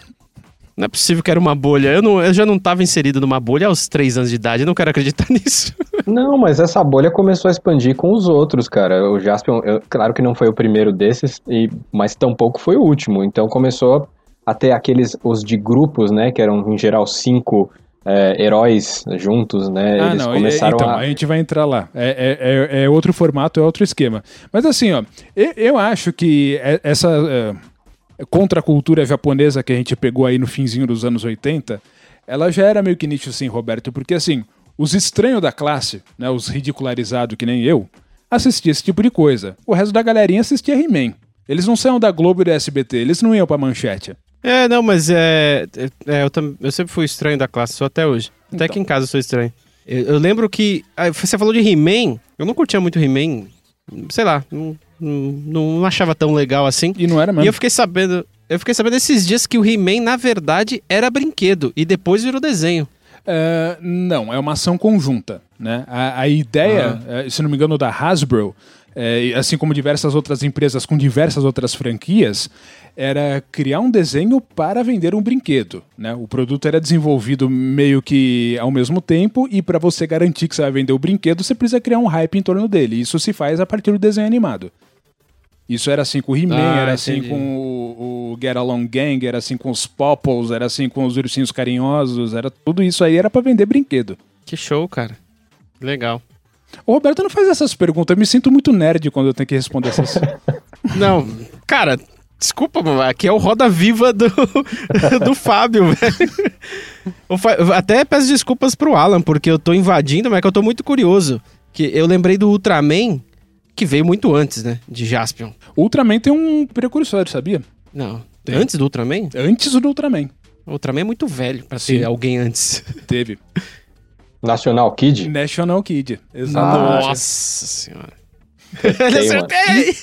Não é possível que era uma bolha. Eu, não, eu já não estava inserido numa bolha aos três anos de idade. Eu não quero acreditar nisso. Não, mas essa bolha começou a expandir com os outros, cara. O Jaspion, eu, claro que não foi o primeiro desses, e, mas tampouco foi o último. Então começou até aqueles, os de grupos, né, que eram em geral cinco é, heróis juntos, né? Ah, Eles não, começaram então, a... a gente vai entrar lá. É, é, é, é outro formato, é outro esquema. Mas assim, ó, eu, eu acho que é- essa é, contracultura japonesa que a gente pegou aí no finzinho dos anos 80, ela já era meio que nicho assim, Roberto, porque assim, os estranhos da classe, né, os ridicularizados que nem eu, assistiam esse tipo de coisa. O resto da galerinha assistia He-Man. Eles não saíam da Globo e do SBT, eles não iam pra manchete. É, não, mas é. é, eu, tam- eu sempre fui estranho da classe, sou até hoje. Até Então. aqui em casa eu sou estranho. Eu, eu lembro que. ah, Você falou de He-Man, eu não curtia muito He-Man. Sei lá, não, não, não achava tão legal assim. E não era E mesmo. eu fiquei sabendo. Eu fiquei sabendo esses dias que o He-Man, na verdade, era brinquedo e depois virou desenho. É, não, é uma ação conjunta. Né? A, a ideia, é, se não me engano, da Hasbro, é, assim como diversas outras empresas com diversas outras franquias, era criar um desenho para vender um brinquedo. Né? O produto era desenvolvido meio que ao mesmo tempo, e para você garantir que você vai vender o brinquedo, você precisa criar um hype em torno dele. Isso se faz a partir do desenho animado. Isso era assim com o He-Man, Ah, era assim entendi. com o, o Get Along Gang, era assim com os Popples, era assim com os ursinhos carinhosos, era tudo isso aí era para vender brinquedo. Que show, cara. Legal. O Roberto não faz essas perguntas, eu me sinto muito nerd quando eu tenho que responder essas. Não, cara, desculpa, mano, aqui é o Roda Viva do, do Fábio, velho. Até peço desculpas pro Alan, porque eu tô invadindo, mas é que eu tô muito curioso. Que eu lembrei do Ultraman, que veio muito antes, né? De Jaspion. O Ultraman tem um precursor, sabia? Não. Antes do Ultraman? Antes do Ultraman. O Ultraman é muito velho pra Sim. ter alguém antes. Teve. National Kid? National Kid. Exatamente. Nossa senhora. mano. Acertei!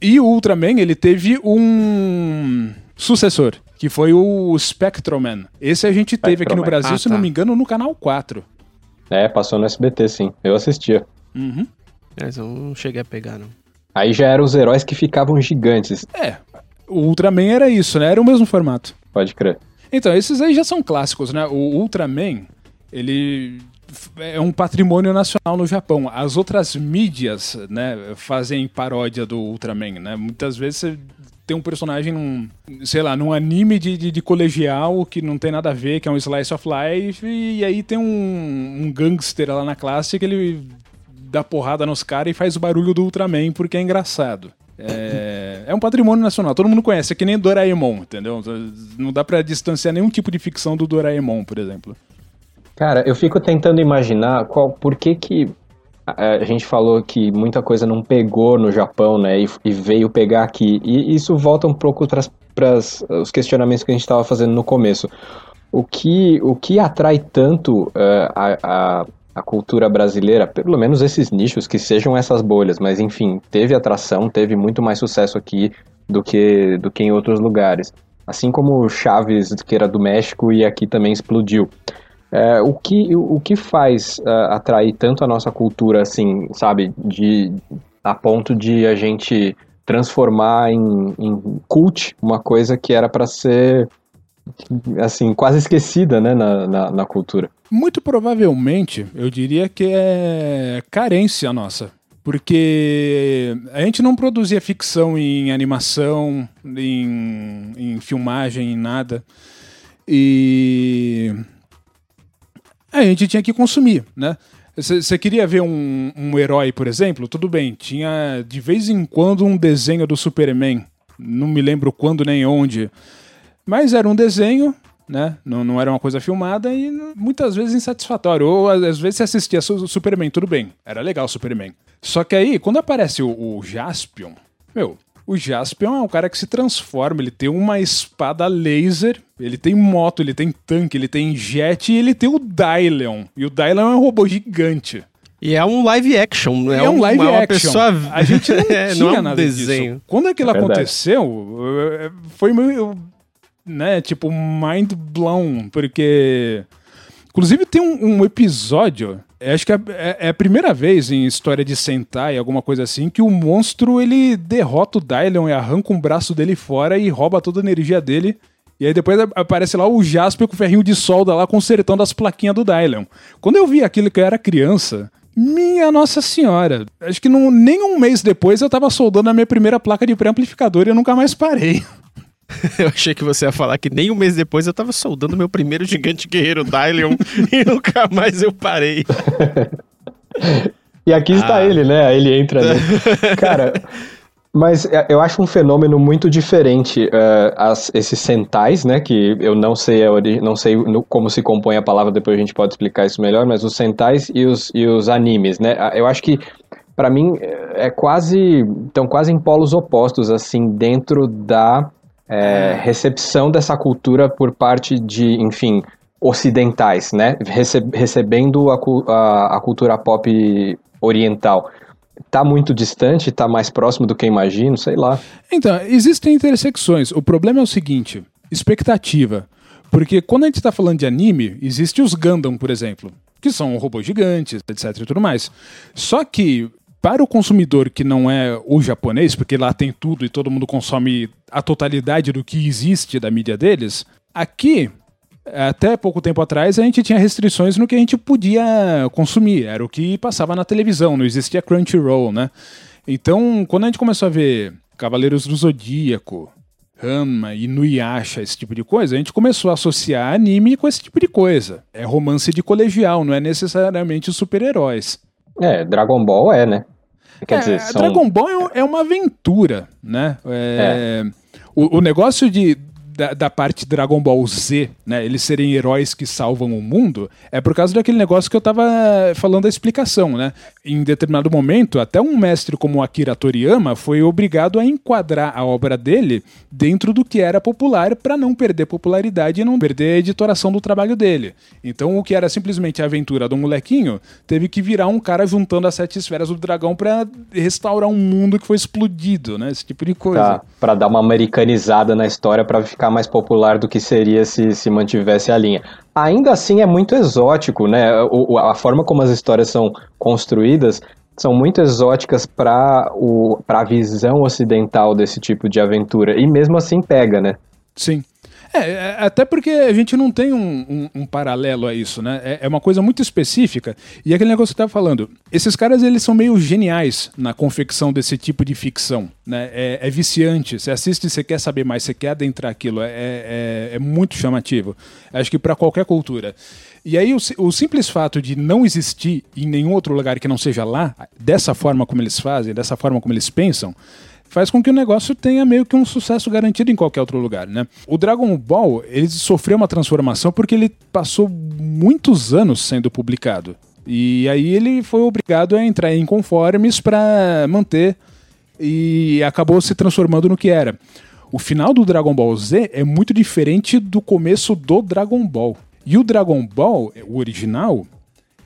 E o Ultraman, ele teve um sucessor, que foi o Spectroman. Esse a gente teve aqui no. Brasil, Ah, se não tá. me engano, no canal 4. É, passou no SBT, sim. Eu assistia. Uhum. Mas eu não cheguei a pegar, não. Aí já eram os heróis que ficavam gigantes, É. O Ultraman era isso, né? Era o mesmo formato. pode crer. Então, esses aí já são clássicos, né? O Ultraman, ele é um patrimônio nacional no Japão. As outras mídias, né, fazem paródia do Ultraman, né? Muitas vezes você tem um personagem num, sei lá, num anime de, de, de colegial que não tem nada a ver, que é um slice of life, e aí tem um, um gangster lá na classe que ele dá porrada nos caras e faz o barulho do Ultraman porque é engraçado. É, é um patrimônio nacional, todo mundo conhece, é que nem Doraemon, entendeu? Não dá pra distanciar nenhum tipo de ficção do Doraemon, por exemplo. Cara, eu fico tentando imaginar qual, por que que a, gente falou que muita coisa não pegou no Japão, né, e, e veio pegar aqui. E isso volta um pouco para os questionamentos que a gente estava fazendo no começo. O que, o que atrai tanto eh, a, a, a cultura brasileira, pelo menos esses nichos, que sejam essas bolhas, mas enfim, teve atração, teve muito mais sucesso aqui do que, do que em outros lugares. Assim como Chaves, que era do México e aqui também explodiu. É, o, que, o, que faz ah, atrair tanto a nossa cultura, assim, sabe, de, a ponto de a gente transformar em, em cult uma coisa que era para ser, assim, quase esquecida, né, na, na, na cultura. Muito provavelmente, eu diria que é carência nossa. Porque a gente não produzia ficção em animação, em, em filmagem, em nada. E a gente tinha que consumir, né? Você queria ver um, um herói, por exemplo? Tudo bem, tinha de vez em quando um desenho do Superman. Não me lembro quando nem onde. Mas era um desenho, né? Não, não era uma coisa filmada e muitas vezes insatisfatório. Ou às vezes você assistia o Superman, tudo bem. Era legal o Superman. Só que aí, quando aparece o, o Jaspion, meu, o Jaspion é um cara que se transforma, ele tem uma espada laser, ele tem moto, ele tem tanque, ele tem jet e ele tem o Dylion. E o Dylion é um robô gigante. E é um live action, não É um live uma, action. pessoa... A gente não É, tinha não é um nada desenho. disso. Quando aquilo É aconteceu, eh, foi meio, né, tipo, mind blown, porque... Inclusive tem um, um episódio, acho que é, é- é a primeira vez em história de Sentai, alguma coisa assim, que o monstro, ele derrota o Dylion e arranca um braço dele fora e rouba toda a energia dele. E aí depois aparece lá o Jasper com o ferrinho de solda lá consertando as plaquinhas do Dylion. Quando eu vi aquilo que eu era criança, minha Nossa Senhora, acho que não, nem um mês depois eu tava soldando a minha primeira placa de pré-amplificador e eu nunca mais parei. eu achei que você ia falar que nem um mês depois eu tava soldando meu primeiro gigante guerreiro Dylion e nunca mais eu parei. e aqui está ah. ele, né? Ele entra. Cara, mas é, eu acho um fenômeno muito diferente uh, as, esses centais, né? Que eu não sei, a não sei no, como se compõe a palavra, depois a gente pode explicar isso melhor, mas os centais e os, e os animes, né? Ah, eu acho que para mim é quase estão quase em polos opostos assim dentro da é, recepção dessa cultura por parte de enfim ocidentais né recebendo a, a, a cultura pop oriental tá muito distante, tá mais próximo do que imagino, sei lá. Então, existem intersecções. O problema é o seguinte: expectativa. Porque quando a gente está falando de anime, existe os Gundam, por exemplo, que são robôs gigantes, etc e tudo mais. Só que para o consumidor que não é o japonês, porque lá tem tudo e todo mundo consome a totalidade do que existe da mídia deles, aqui até pouco tempo atrás a gente tinha restrições no que a gente podia consumir, era o que passava na televisão, não existia Crunchyroll, né? Então, quando a gente começou a ver Cavaleiros do Zodíaco, Rama Nuyasha, esse tipo de coisa, a gente começou a associar anime com esse tipo de coisa. É romance de colegial, não é necessariamente super-heróis. É, Dragon Ball é, né? Quer é, dizer, são... Dragon Ball é, é uma aventura, né? É, é. O, o negócio de da, da, parte Dragon Ball Z, né, eles serem heróis que salvam o mundo, é por causa daquele negócio que eu tava falando da explicação, né? Em determinado momento, até um mestre como Akira Toriyama foi obrigado a enquadrar a obra dele dentro do que era popular para não perder popularidade e não perder a editoração do trabalho dele. Então, o que era simplesmente a aventura do molequinho teve que virar um cara juntando as sete esferas do dragão para restaurar um mundo que foi explodido, né? Esse tipo de coisa. Tá, para dar uma americanizada na história para ficar ficar mais popular do que seria se, se mantivesse a linha. Ainda assim é muito exótico, né? O, a forma como as histórias são construídas são muito exóticas para a visão ocidental desse tipo de aventura. E mesmo assim pega, né? Sim. É, é, até porque a gente não tem um, um, um paralelo a isso, né? É, é, uma coisa muito específica. E aquele negócio que você estava falando, esses caras eles são meio geniais na confecção desse tipo de ficção, né? É, é viciante. Você assiste, você quer saber mais, você quer adentrar aquilo. É, é, é muito chamativo. Acho que para qualquer cultura. E aí o, o, simples fato de não existir em nenhum outro lugar que não seja lá, dessa forma como eles fazem, dessa forma como eles pensam, faz com que o negócio tenha meio que um sucesso garantido em qualquer outro lugar, né? O Dragon Ball, ele sofreu uma transformação porque ele passou muitos anos sendo publicado. E aí ele foi obrigado a entrar em conformes para manter e acabou se transformando no que era. O final do Dragon Ball Z é muito diferente do começo do Dragon Ball. E o Dragon Ball, o original,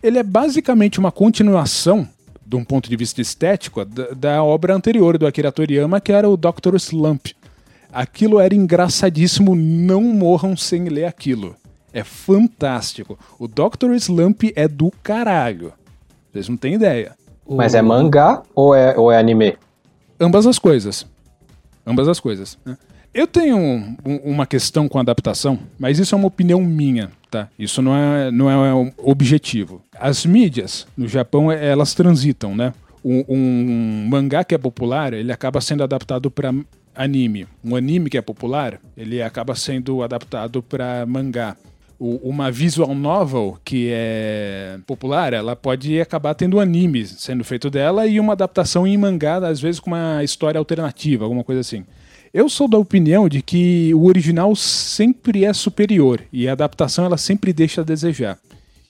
ele é basicamente uma continuação de um ponto de vista estético, da, da, obra anterior do Akira Toriyama, que era o Dr. Slump. Aquilo era engraçadíssimo, não morram sem ler aquilo. É fantástico. O Dr. Slump é do caralho. Vocês não têm ideia. Mas é mangá ou é, ou é anime? Ambas as coisas. Ambas as coisas. Né? Eu tenho um, uma questão com adaptação, mas isso é uma opinião minha, tá? Isso não é, não é objetivo. As mídias no Japão, elas transitam, né? Um, um mangá que é popular, ele acaba sendo adaptado para anime. Um anime que é popular, ele acaba sendo adaptado para mangá. Uma visual novel que é popular, ela pode acabar tendo um anime sendo feito dela e uma adaptação em mangá, às vezes com uma história alternativa, alguma coisa assim. Eu sou da opinião de que o original sempre é superior e a adaptação ela sempre deixa a desejar.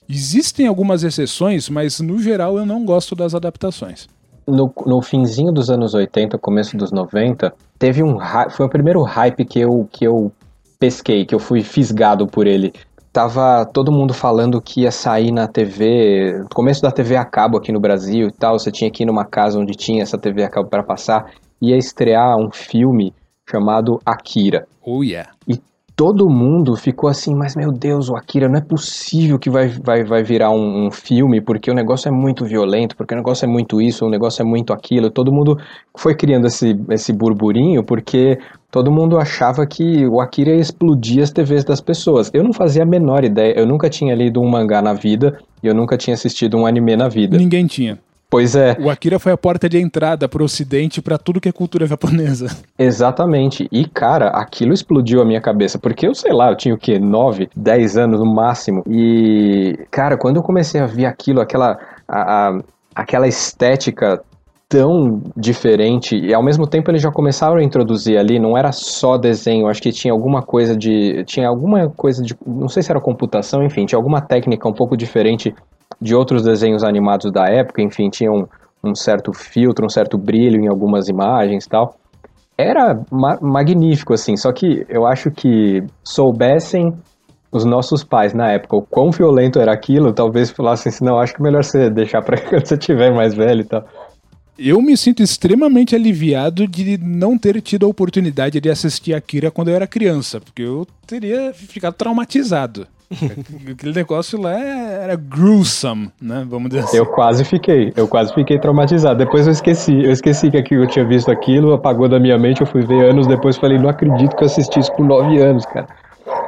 Existem algumas exceções, mas no geral eu não gosto das adaptações. No, no finzinho dos anos 80, começo dos 90, teve um foi o primeiro hype que eu, que eu pesquei, que eu fui fisgado por ele. Tava todo mundo falando que ia sair na TV, começo da TV a cabo aqui no Brasil e tal, você tinha que ir numa casa onde tinha essa TV a cabo para passar, ia estrear um filme chamado Akira. Oh yeah. E todo mundo ficou assim, mas meu Deus, o Akira não é possível que vai, vai, vai virar um, um, filme, porque o negócio é muito violento, porque o negócio é muito isso, o negócio é muito aquilo. Todo mundo foi criando esse, esse burburinho, porque todo mundo achava que o Akira ia explodir as TVs das pessoas. Eu não fazia a menor ideia, eu nunca tinha lido um mangá na vida, e eu nunca tinha assistido um anime na vida. Ninguém tinha. Pois é. O Akira foi a porta de entrada para o Ocidente para tudo que é cultura japonesa. Exatamente. E, cara, aquilo explodiu a minha cabeça. Porque eu sei lá, eu tinha o quê? 9, 10 anos no máximo. E, cara, quando eu comecei a ver aquilo, aquela. A, a, aquela estética tão diferente e ao mesmo tempo eles já começaram a introduzir ali, não era só desenho, acho que tinha alguma coisa de tinha alguma coisa de, não sei se era computação, enfim, tinha alguma técnica um pouco diferente de outros desenhos animados da época, enfim, tinha um, um certo filtro, um certo brilho em algumas imagens e tal. Era ma magnífico, assim, só que eu acho que soubessem os nossos pais na época o quão violento era aquilo, talvez falassem assim, não, acho que melhor você deixar pra quando você tiver mais velho e tal. Eu me sinto extremamente aliviado de não ter tido a oportunidade de assistir Akira quando eu era criança, porque eu teria ficado traumatizado. Aquele negócio lá era gruesome, né? Vamos dizer assim. Eu quase fiquei, eu quase fiquei traumatizado. Depois eu esqueci, eu esqueci que eu tinha visto aquilo, apagou da minha mente, eu fui ver anos depois falei, não acredito que eu assisti isso com 9 anos, cara.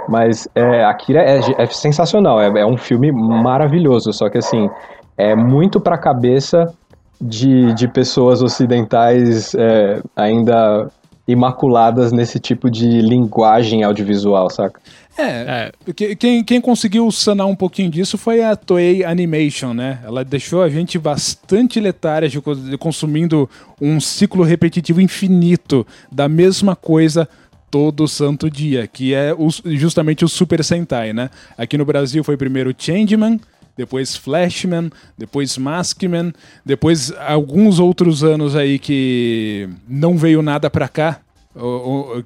Mas é, Akira é, é sensacional, é, é um filme maravilhoso, só que assim, é muito pra cabeça de, de pessoas ocidentais é, ainda imaculadas nesse tipo de linguagem audiovisual, saca? É, é. Quem, quem conseguiu sanar um pouquinho disso foi a Toei Animation, né? Ela deixou a gente bastante letária de, consumindo um ciclo repetitivo infinito da mesma coisa todo santo dia, que é o, justamente o Super Sentai, né? Aqui no Brasil foi primeiro Changeman, depois Flashman, depois Maskman, depois alguns outros anos aí que não veio nada pra cá,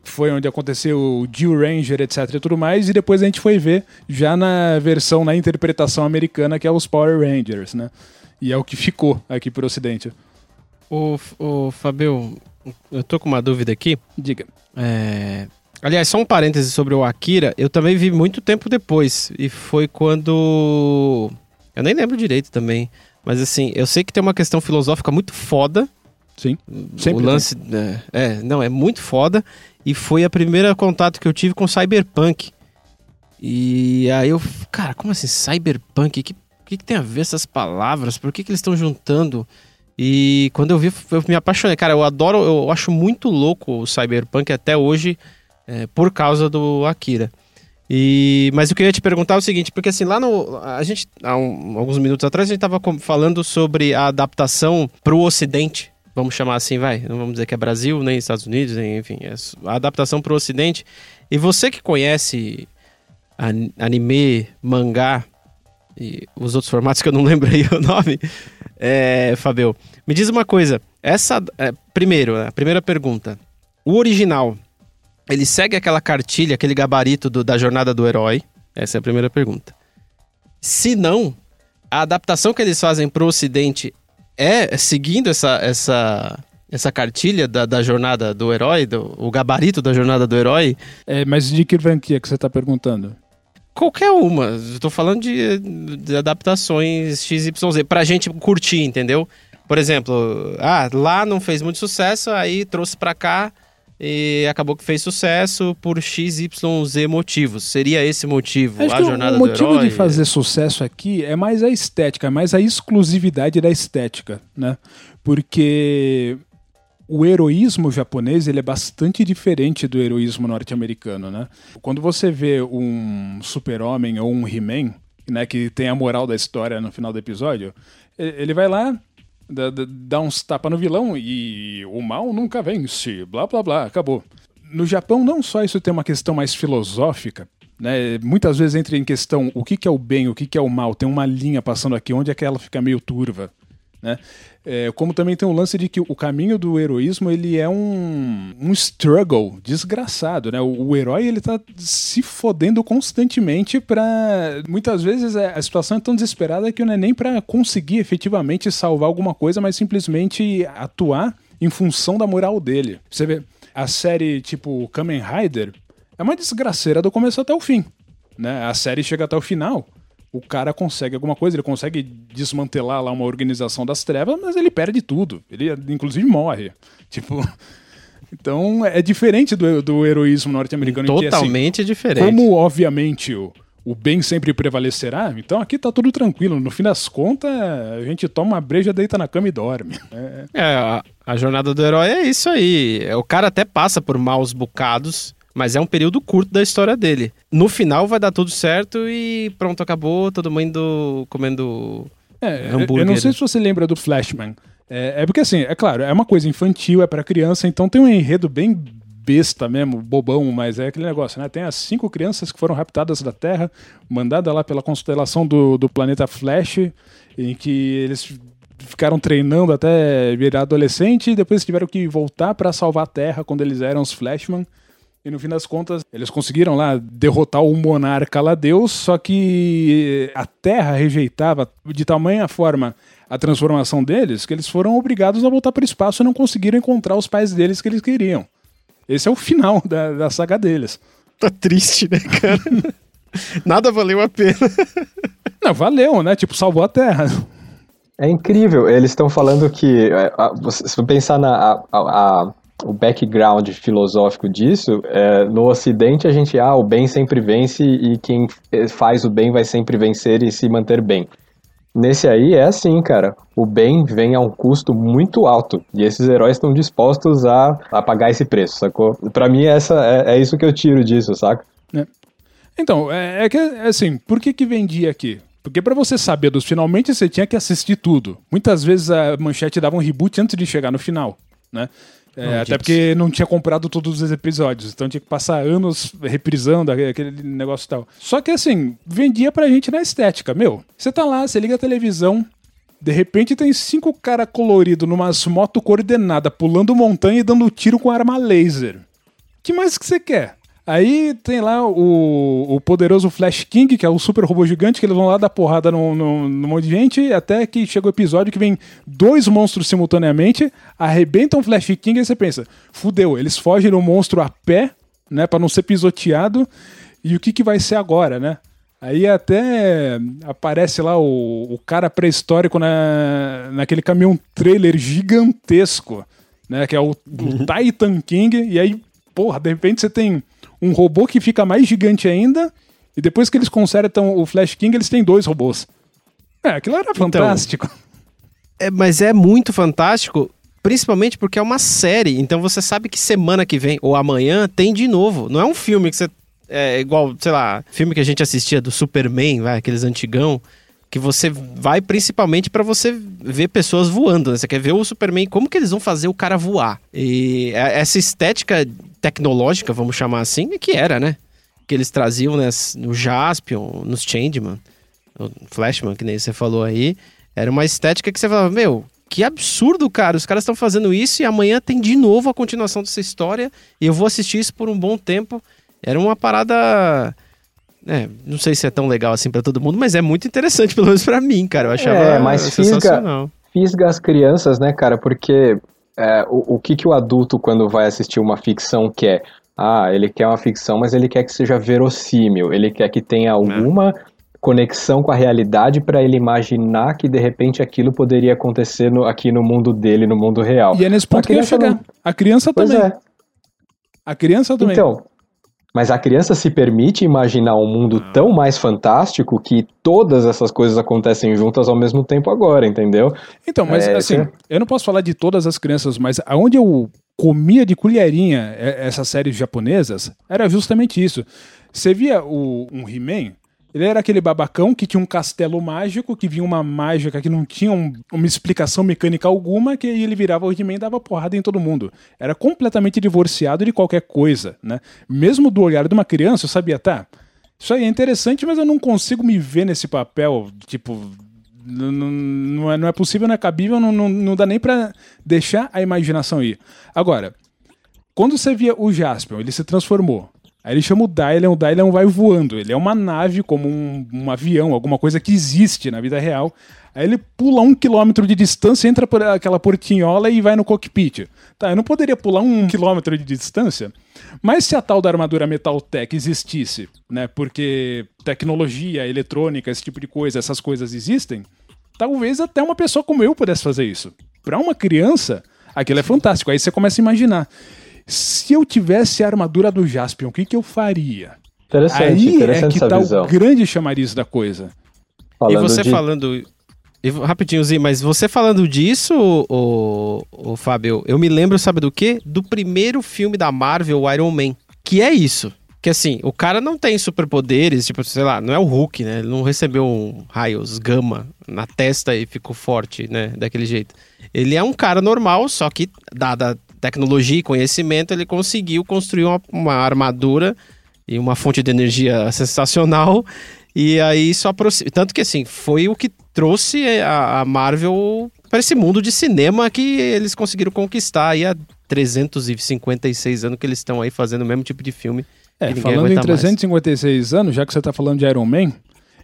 que foi onde aconteceu o Jill Ranger, etc e tudo mais, e depois a gente foi ver já na versão, na interpretação americana, que é os Power Rangers, né? E é o que ficou aqui pro ocidente. O, o Fabio, eu tô com uma dúvida aqui. Diga. É... Aliás, só um parêntese sobre o Akira, eu também vi muito tempo depois, e foi quando eu nem lembro direito também. Mas assim, eu sei que tem uma questão filosófica muito foda. Sim. Sempre o lance. É, é, não, é muito foda. E foi a primeira contato que eu tive com Cyberpunk. E aí eu. Cara, como assim? Cyberpunk? O que, que, que, tem a ver essas palavras? Por que, que eles estão juntando? E quando eu vi, eu me apaixonei. Cara, eu adoro, eu acho muito louco o Cyberpunk até hoje, é, por causa do Akira. E, mas eu queria te perguntar é o seguinte, porque assim, lá no. A gente, há um, alguns minutos atrás, a gente estava falando sobre a adaptação para o Ocidente. Vamos chamar assim, vai. Não vamos dizer que é Brasil, nem Estados Unidos, nem, enfim. É a adaptação para o Ocidente. E você que conhece anime, mangá e os outros formatos que eu não lembrei o nome, é, Fabio, me diz uma coisa. Essa. É, primeiro, a primeira pergunta. O original ele segue aquela cartilha, aquele gabarito do, da jornada do herói? Essa é a primeira pergunta. Se não, a adaptação que eles fazem para o Ocidente é seguindo essa, essa, essa cartilha da, da jornada do herói, do, o gabarito da jornada do herói? É, mas de que franquia que você está perguntando? Qualquer uma. Estou falando de, de adaptações XYZ, pra gente curtir, entendeu? Por exemplo, ah, lá não fez muito sucesso, aí trouxe pra cá e acabou que fez sucesso por XYZ motivos. Seria esse motivo, Acho a jornada do herói? O motivo de fazer sucesso aqui é mais a estética, é mais a exclusividade da estética, né? Porque o heroísmo japonês ele é bastante diferente do heroísmo norte-americano, né? Quando você vê um super-homem ou um He-Man, né, que tem a moral da história no final do episódio, ele vai lá, dá, dá uns tapas no vilão e o mal nunca vence, blá blá blá, acabou. No Japão, não só isso tem uma questão mais filosófica, né? Muitas vezes entra em questão o que, que é o bem, o que, que é o mal, tem uma linha passando aqui, onde é que ela fica meio turva. Né? É, como também tem o lance de que o caminho do heroísmo ele é um, um struggle desgraçado, né? O, o herói ele tá se fodendo constantemente para muitas vezes é, a situação é tão desesperada que não é nem para conseguir efetivamente salvar alguma coisa, mas simplesmente atuar em função da moral dele. Você vê a série tipo Kamen Rider é uma desgraceira do começo até o fim, né? A série chega até o final o cara consegue alguma coisa, ele consegue desmantelar lá uma organização das trevas, mas ele perde tudo. Ele, inclusive, morre. Tipo. Então é diferente do, do heroísmo norte-americano. Totalmente que, assim, diferente. Como, obviamente, o, o bem sempre prevalecerá, então aqui tá tudo tranquilo. No fim das contas, a gente toma uma breja, deita na cama e dorme. É, é a, a, jornada do herói é isso aí. O cara até passa por maus bocados, mas é um período curto da história dele. No final vai dar tudo certo e pronto, acabou, todo mundo comendo é, hambúrguer. Eu não sei se você lembra do Flashman. É, é porque assim, é claro, é uma coisa infantil, é para criança, então tem um enredo bem besta mesmo, bobão, mas é aquele negócio, né? Tem as cinco crianças que foram raptadas da Terra, mandadas lá pela constelação do, do planeta Flash, em que eles ficaram treinando até virar adolescente e depois tiveram que voltar para salvar a Terra quando eles eram os Flashman. E no fim das contas, eles conseguiram lá derrotar o monarca lá Deus, só que a Terra rejeitava de tamanha forma a transformação deles que eles foram obrigados a voltar para o espaço e não conseguiram encontrar os pais deles que eles queriam. Esse é o final da, da saga deles. Tá triste, né, cara? Nada valeu a pena. Não, valeu, né? Tipo, salvou a Terra. É incrível. Eles estão falando que, é, se pensar na a, a, o background filosófico disso, é, no Ocidente a gente, ah, o bem sempre vence e quem faz o bem vai sempre vencer e se manter bem. Nesse aí é assim, cara. O bem vem a um custo muito alto. E esses heróis estão dispostos a, a pagar esse preço, sacou? Pra mim, essa, é, é isso que eu tiro disso, saca? É. Então, é, é que, assim, por que que vendia aqui? Porque para você saber dos finalmente, você tinha que assistir tudo. Muitas vezes a manchete dava um reboot antes de chegar no final, né? É, até porque não tinha comprado todos os episódios, então tinha que passar anos reprisando aquele negócio e tal. Só que assim, vendia pra gente na estética. Meu, você tá lá, você liga a televisão, de repente tem cinco caras coloridos numas moto coordenada, pulando montanha e dando tiro com arma laser. que mais que você quer? Aí tem lá o, o poderoso Flash King, que é o super robô gigante, que eles vão lá dar porrada no, no, no monte de gente, até que chega o episódio que vem dois monstros simultaneamente, arrebentam o Flash King, e você pensa, fudeu, eles fogem no monstro a pé, né, para não ser pisoteado, e o que, que vai ser agora, né? Aí até aparece lá o, o cara pré-histórico na, naquele caminhão trailer gigantesco, né? Que é o, o Titan King. E aí, porra, de repente você tem um robô que fica mais gigante ainda, e depois que eles consertam o Flash King, eles têm dois robôs. É, aquilo era então, fantástico. Então, é, mas é muito fantástico, principalmente porque é uma série, então você sabe que semana que vem ou amanhã tem de novo. Não é um filme que você. É igual, sei lá, filme que a gente assistia do Superman, vai, aqueles antigão que você vai principalmente para você ver pessoas voando, né? Você quer ver o Superman, como que eles vão fazer o cara voar? E é, essa estética tecnológica, vamos chamar assim, é que era, né? Que eles traziam né, no Jaspion, nos Changeman, no Flashman, que nem você falou aí. Era uma estética que você falava, meu, que absurdo, cara. Os caras estão fazendo isso e amanhã tem de novo a continuação dessa história e eu vou assistir isso por um bom tempo. Era uma parada. É, não sei se é tão legal assim para todo mundo, mas é muito interessante, pelo menos para mim, cara. Eu achava é, mas. Fisga, fisga as crianças, né, cara? Porque é, o, o que, que o adulto, quando vai assistir uma ficção, quer? Ah, ele quer uma ficção, mas ele quer que seja verossímil, ele quer que tenha alguma é. conexão com a realidade para ele imaginar que de repente aquilo poderia acontecer no, aqui no mundo dele, no mundo real. E é nesse ponto que eu ia chegar. Não... A criança pois também. É. A criança também. Então, mas a criança se permite imaginar um mundo tão mais fantástico que todas essas coisas acontecem juntas ao mesmo tempo agora, entendeu? Então, mas é, assim, eu não posso falar de todas as crianças, mas aonde eu comia de colherinha essas séries japonesas era justamente isso. Você via o, um He-Man, ele era aquele babacão que tinha um castelo mágico, que vinha uma mágica que não tinha um, uma explicação mecânica alguma, que ele virava o He-Man e dava porrada em todo mundo. Era completamente divorciado de qualquer coisa, né? Mesmo do olhar de uma criança, eu sabia, tá, isso aí é interessante, mas eu não consigo me ver nesse papel, tipo, não, é, não é possível, não é cabível, não, não, não dá nem para deixar a imaginação ir. Agora, quando você via o Jaspion, ele se transformou. Aí ele chama o Dylan, o Dylan vai voando. Ele é uma nave, como um, um avião, alguma coisa que existe na vida real. Aí ele pula um quilômetro de distância, entra por aquela portinhola e vai no cockpit. Tá, eu não poderia pular um quilômetro de distância, mas se a tal da armadura Metaltech existisse, né, porque tecnologia, eletrônica, esse tipo de coisa, essas coisas existem, talvez até uma pessoa como eu pudesse fazer isso. Para uma criança, aquilo é fantástico. Aí você começa a imaginar se eu tivesse a armadura do Jaspion, o que, que eu faria? Interessante, Aí interessante é que essa tá visão. o grande chamariz da coisa. e você de- falando. e rapidinho, Zi, mas você falando disso, o, o, Fábio, eu me lembro, sabe do quê? Do primeiro filme da Marvel, o Iron Man. Que é isso. Que assim, o cara não tem superpoderes, tipo, sei lá, não é o Hulk, né? Ele não recebeu um raios gama na testa e ficou forte, né? Daquele jeito. Ele é um cara normal, só que, dada tecnologia e conhecimento, ele conseguiu construir uma, uma armadura e uma fonte de energia sensacional. E aí isso aproxima. Tanto que assim, foi o que trouxe a, a Marvel para esse mundo de cinema que eles conseguiram conquistar aí há 356 anos que eles estão aí fazendo o mesmo tipo de filme. É, falando em aguenta mais. 356 anos, já que você tá falando de Iron Man,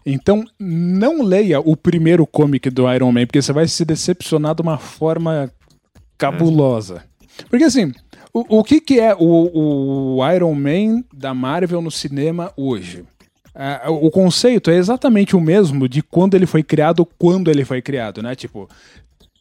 então não leia o primeiro comic do Iron Man, porque você vai se decepcionar de uma forma cabulosa. Porque assim, o, o que, que é o, o Iron Man da Marvel no cinema hoje? Ah, o conceito é exatamente o mesmo de quando ele foi criado, quando ele foi criado, né? Tipo,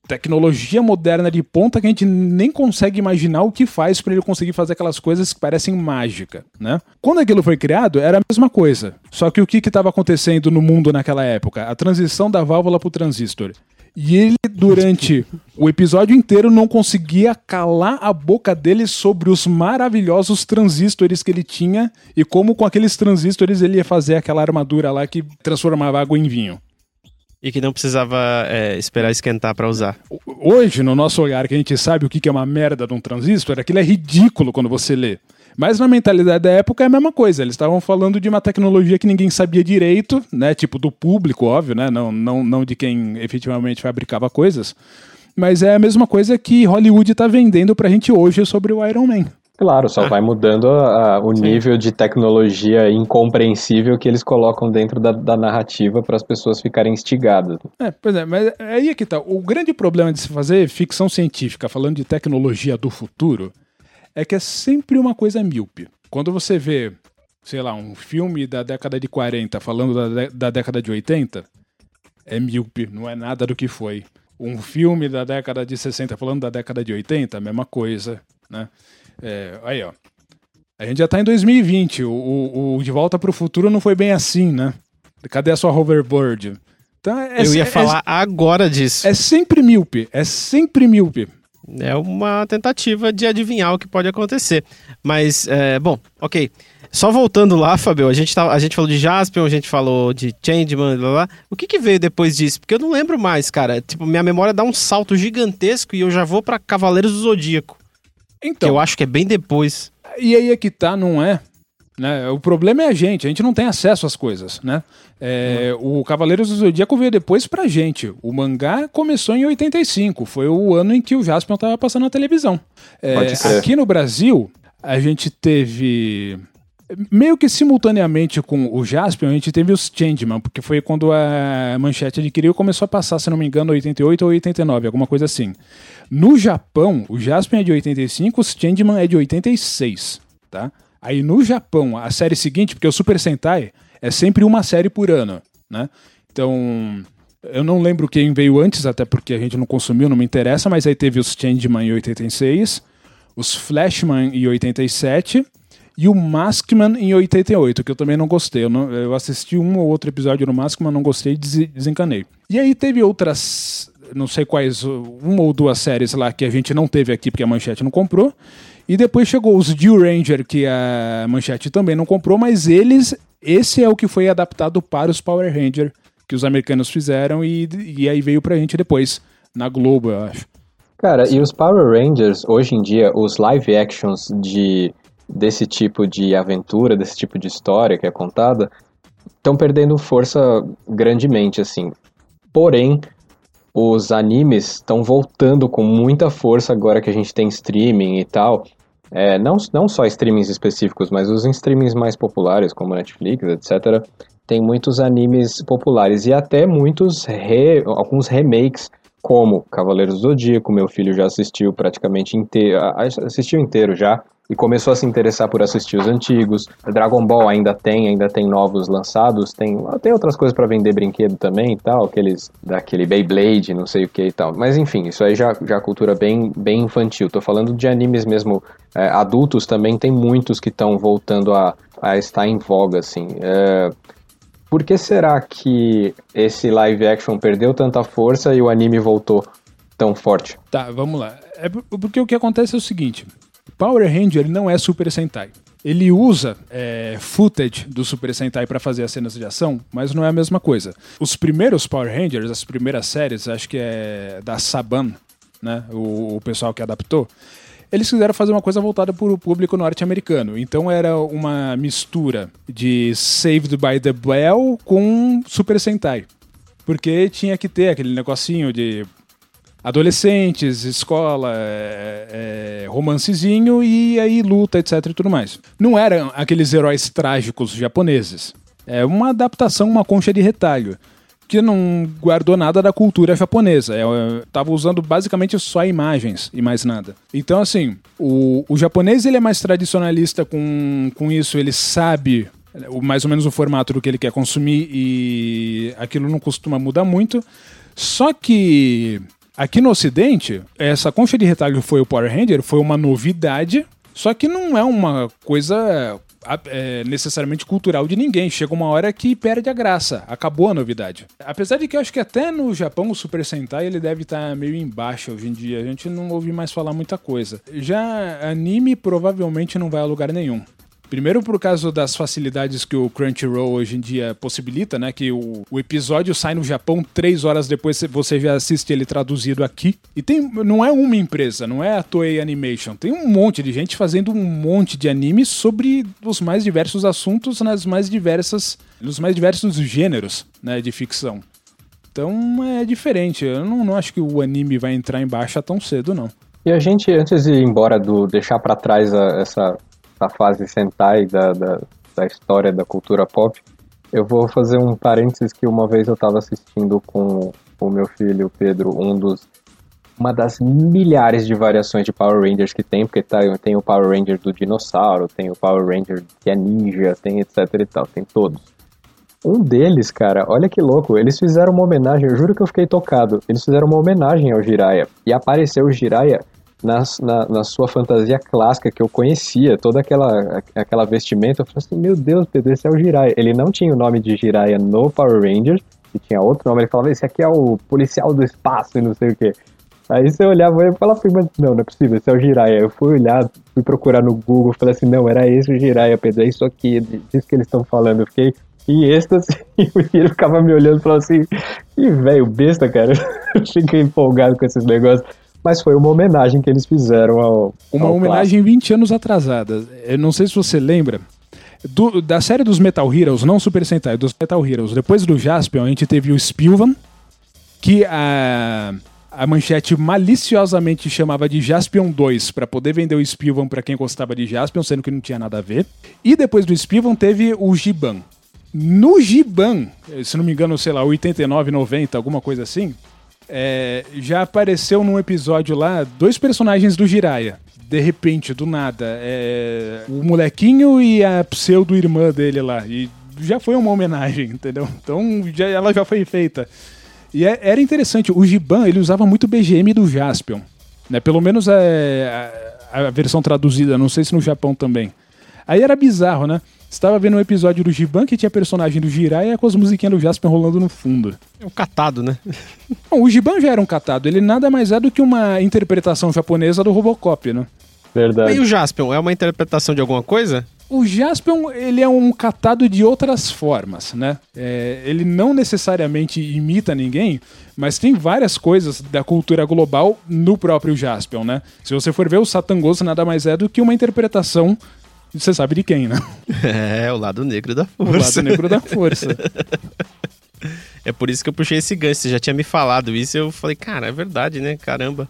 tecnologia moderna de ponta que a gente nem consegue imaginar o que faz para ele conseguir fazer aquelas coisas que parecem mágica, né? Quando aquilo foi criado, era a mesma coisa. Só que o que estava acontecendo no mundo naquela época? A transição da válvula para o transistor. E ele, durante o episódio inteiro, não conseguia calar a boca dele sobre os maravilhosos transistores que ele tinha e como com aqueles transistores ele ia fazer aquela armadura lá que transformava água em vinho. E que não precisava é, esperar esquentar para usar. Hoje, no nosso olhar, que a gente sabe o que que é uma merda de um transistor, aquilo é ridículo quando você lê. Mas na mentalidade da época é a mesma coisa. Eles estavam falando de uma tecnologia que ninguém sabia direito, né? Tipo do público, óbvio, né? Não, não, não de quem efetivamente fabricava coisas. Mas é a mesma coisa que Hollywood está vendendo pra gente hoje sobre o Iron Man. Claro, só vai mudando a- a- o nível de tecnologia incompreensível que eles colocam dentro da, da narrativa para as pessoas ficarem instigadas. É, pois é, mas aí é que tá. O grande problema de se fazer ficção científica falando de tecnologia do futuro é que é sempre uma coisa míope. Quando você vê, sei lá, um filme da década de 40 falando da, da década de 80, é míope, não é nada do que foi. Um filme da década de 60 falando da década de 80, a mesma coisa, né? É, aí, ó. A gente já tá em 2020. O, o, o De Volta pro Futuro não foi bem assim, né? Cadê a sua hoverboard? Então, é, eu ia é- falar agora disso. é sempre míope, é sempre míope. É uma tentativa de adivinhar o que pode acontecer. Mas, é, bom, ok. Só voltando lá, Fabio, a gente, tá, a gente falou de Jaspion, a gente falou de Changeman, blá, blá. O que, que veio depois disso? Porque eu não lembro mais, cara. Tipo, minha memória dá um salto gigantesco e eu já vou pra Cavaleiros do Zodíaco. Que Então, eu acho que é bem depois. e aí é que tá, não é? Né? O problema é a gente, a gente não tem acesso às coisas, né? É, O Cavaleiros do Zodíaco veio depois pra gente. O mangá começou em 85, foi o ano em que o Jaspion tava passando na televisão. É, aqui no Brasil, a gente teve meio que simultaneamente com o Jaspion, a gente teve os Changeman, porque foi quando a Manchete adquiriu e começou a passar, se não me engano, 88 ou 89, alguma coisa assim. No Japão, o Jaspion é de 85, os Changeman é de 86, tá? Aí no Japão, a série seguinte, porque o Super Sentai é sempre uma série por ano, né? Então, eu não lembro quem veio antes, até porque a gente não consumiu, não me interessa, mas aí teve os Changeman em 86, os Flashman em 87 e o Maskman em 88, que eu também não gostei. Eu, não- eu assisti um ou outro episódio no Maskman, não gostei e des- desencanei. E aí teve outras, não sei quais, uma ou duas séries lá que a gente não teve aqui porque a Manchete não comprou. E depois chegou os Dew Ranger, que a Manchete também não comprou, mas eles, esse é o que foi adaptado para os Power Ranger que os americanos fizeram e, e aí veio pra gente depois, na Globo, eu acho. Cara, e os Power Rangers, hoje em dia, os live actions de, desse tipo de aventura, desse tipo de história que é contada, estão perdendo força grandemente, assim. Porém, os animes estão voltando com muita força agora que a gente tem streaming e tal. É, não, não só streamings específicos, mas os streamings mais populares, como Netflix, etc. Tem muitos animes populares e até muitos, re, alguns remakes como Cavaleiros do Zodíaco, meu filho já assistiu praticamente inteiro, assistiu inteiro já, e começou a se interessar por assistir os antigos. Dragon Ball ainda tem, ainda tem novos lançados, tem, tem outras coisas para vender brinquedo também e tal, aqueles daquele Beyblade, não sei o que e tal. Mas enfim, isso aí já já é cultura bem bem infantil. Tô falando de animes mesmo é, adultos também tem muitos que estão voltando a, a estar em voga assim. É, por que será que esse live action perdeu tanta força e o anime voltou tão forte? Tá, vamos lá. É porque o que acontece é o seguinte: Power Ranger não é Super Sentai. Ele usa é, footage do Super Sentai para fazer as cenas de ação, mas não é a mesma coisa. Os primeiros Power Rangers, as primeiras séries, acho que é da Saban, né? O, o pessoal que adaptou. Eles quiseram fazer uma coisa voltada para o público norte-americano. Então era uma mistura de Saved by the Bell com Super Sentai. Porque tinha que ter aquele negocinho de adolescentes, escola, é, é, romancezinho e aí luta, etc e tudo mais. Não eram aqueles heróis trágicos japoneses. É uma adaptação, uma concha de retalho que não guardou nada da cultura japonesa. Eu é, tava usando basicamente só imagens e mais nada. Então, assim, o, o japonês ele é mais tradicionalista com, com isso, ele sabe o, mais ou menos o formato do que ele quer consumir e aquilo não costuma mudar muito. Só que Aqui no Ocidente, essa concha de retalho foi o Power Ranger, foi uma novidade, só que não é uma coisa é, necessariamente cultural de ninguém. Chega uma hora que perde a graça. Acabou a novidade. Apesar de que eu acho que até no Japão o Super Sentai ele deve estar tá meio embaixo hoje em dia. A gente não ouve mais falar muita coisa. Já anime provavelmente não vai a lugar nenhum. Primeiro por causa das facilidades que o Crunchyroll hoje em dia possibilita, né? Que o, o episódio sai no Japão três horas depois você já assiste ele traduzido aqui. E tem, não é uma empresa, não é a Toei Animation. Tem um monte de gente fazendo um monte de animes sobre os mais diversos assuntos nas mais diversas, nos mais diversos gêneros, né? De ficção. Então é diferente. Eu não, não acho que o anime vai entrar em baixa tão cedo, não. E a gente, antes de ir embora do deixar para trás a, essa da fase Sentai da, da, da história da cultura pop, eu vou fazer um parênteses que uma vez eu estava assistindo com o meu filho Pedro, um dos uma das milhares de variações de Power Rangers que tem, porque tá, tem o Power Ranger do dinossauro, tem o Power Ranger que é ninja, tem etc e tal, tem todos. Um deles, cara, olha que louco, eles fizeram uma homenagem, eu juro que eu fiquei tocado. Eles fizeram uma homenagem ao Jiraiya. E apareceu o Jiraiya na, na, na, sua fantasia clássica que eu conhecia, toda aquela, aquela vestimenta, eu falei assim, meu Deus, Pedro, esse é o Jiraiya. Ele não tinha o nome de Jiraiya no Power Rangers, que tinha outro nome, ele falava, esse aqui é o policial do espaço e não sei o que. Aí você olhava e falava assim, mas não, não é possível, esse é o Jiraiya. Eu fui olhar, fui procurar no Google, falei assim, não, era esse o Jiraiya, Pedro, é isso aqui, disso que eles estão falando. Eu fiquei em êxtase e o filho ficava me olhando e falou assim, que velho besta, cara. Eu fiquei empolgado com esses negócios mas foi uma homenagem que eles fizeram ao. Uma ao homenagem clássico. 20 anos atrasada. Eu não sei se você lembra. Do, da série dos Metal Heroes, não Super Sentai, dos Metal Heroes, depois do Jaspion, a gente teve o Spilvan, que a, a manchete maliciosamente chamava de Jaspion 2 para poder vender o Spilvan para quem gostava de Jaspion, sendo que não tinha nada a ver. E depois do Spilvan teve o Giban. No Giban, se não me engano, sei lá, 89, 90, alguma coisa assim, é, já apareceu num episódio lá dois personagens do Jiraya. De repente, do nada. É, o molequinho e a pseudo-irmã dele lá. E já foi uma homenagem, entendeu? Então já, ela já foi feita. E é, era interessante, o Giban ele usava muito BGM do Jaspion. Né? Pelo menos é, a, a versão traduzida, não sei se no Japão também. Aí era bizarro, né? Estava vendo um episódio do Giban que tinha personagem do Jiraiya com as musiquinhas do Jasper rolando no fundo. É um catado, né? Não, o Giban já era um catado. Ele nada mais é do que uma interpretação japonesa do Robocop, né? Verdade. E o Jaspion, é uma interpretação de alguma coisa? O Jaspion, ele é um catado de outras formas, né? É, ele não necessariamente imita ninguém, mas tem várias coisas da cultura global no próprio Jaspion, né? Se você for ver, o Satangos nada mais é do que uma interpretação você sabe de quem, né? É, o lado negro da força. O lado negro da força. é por isso que eu puxei esse gancho. Você já tinha me falado isso e eu falei, cara, é verdade, né? Caramba.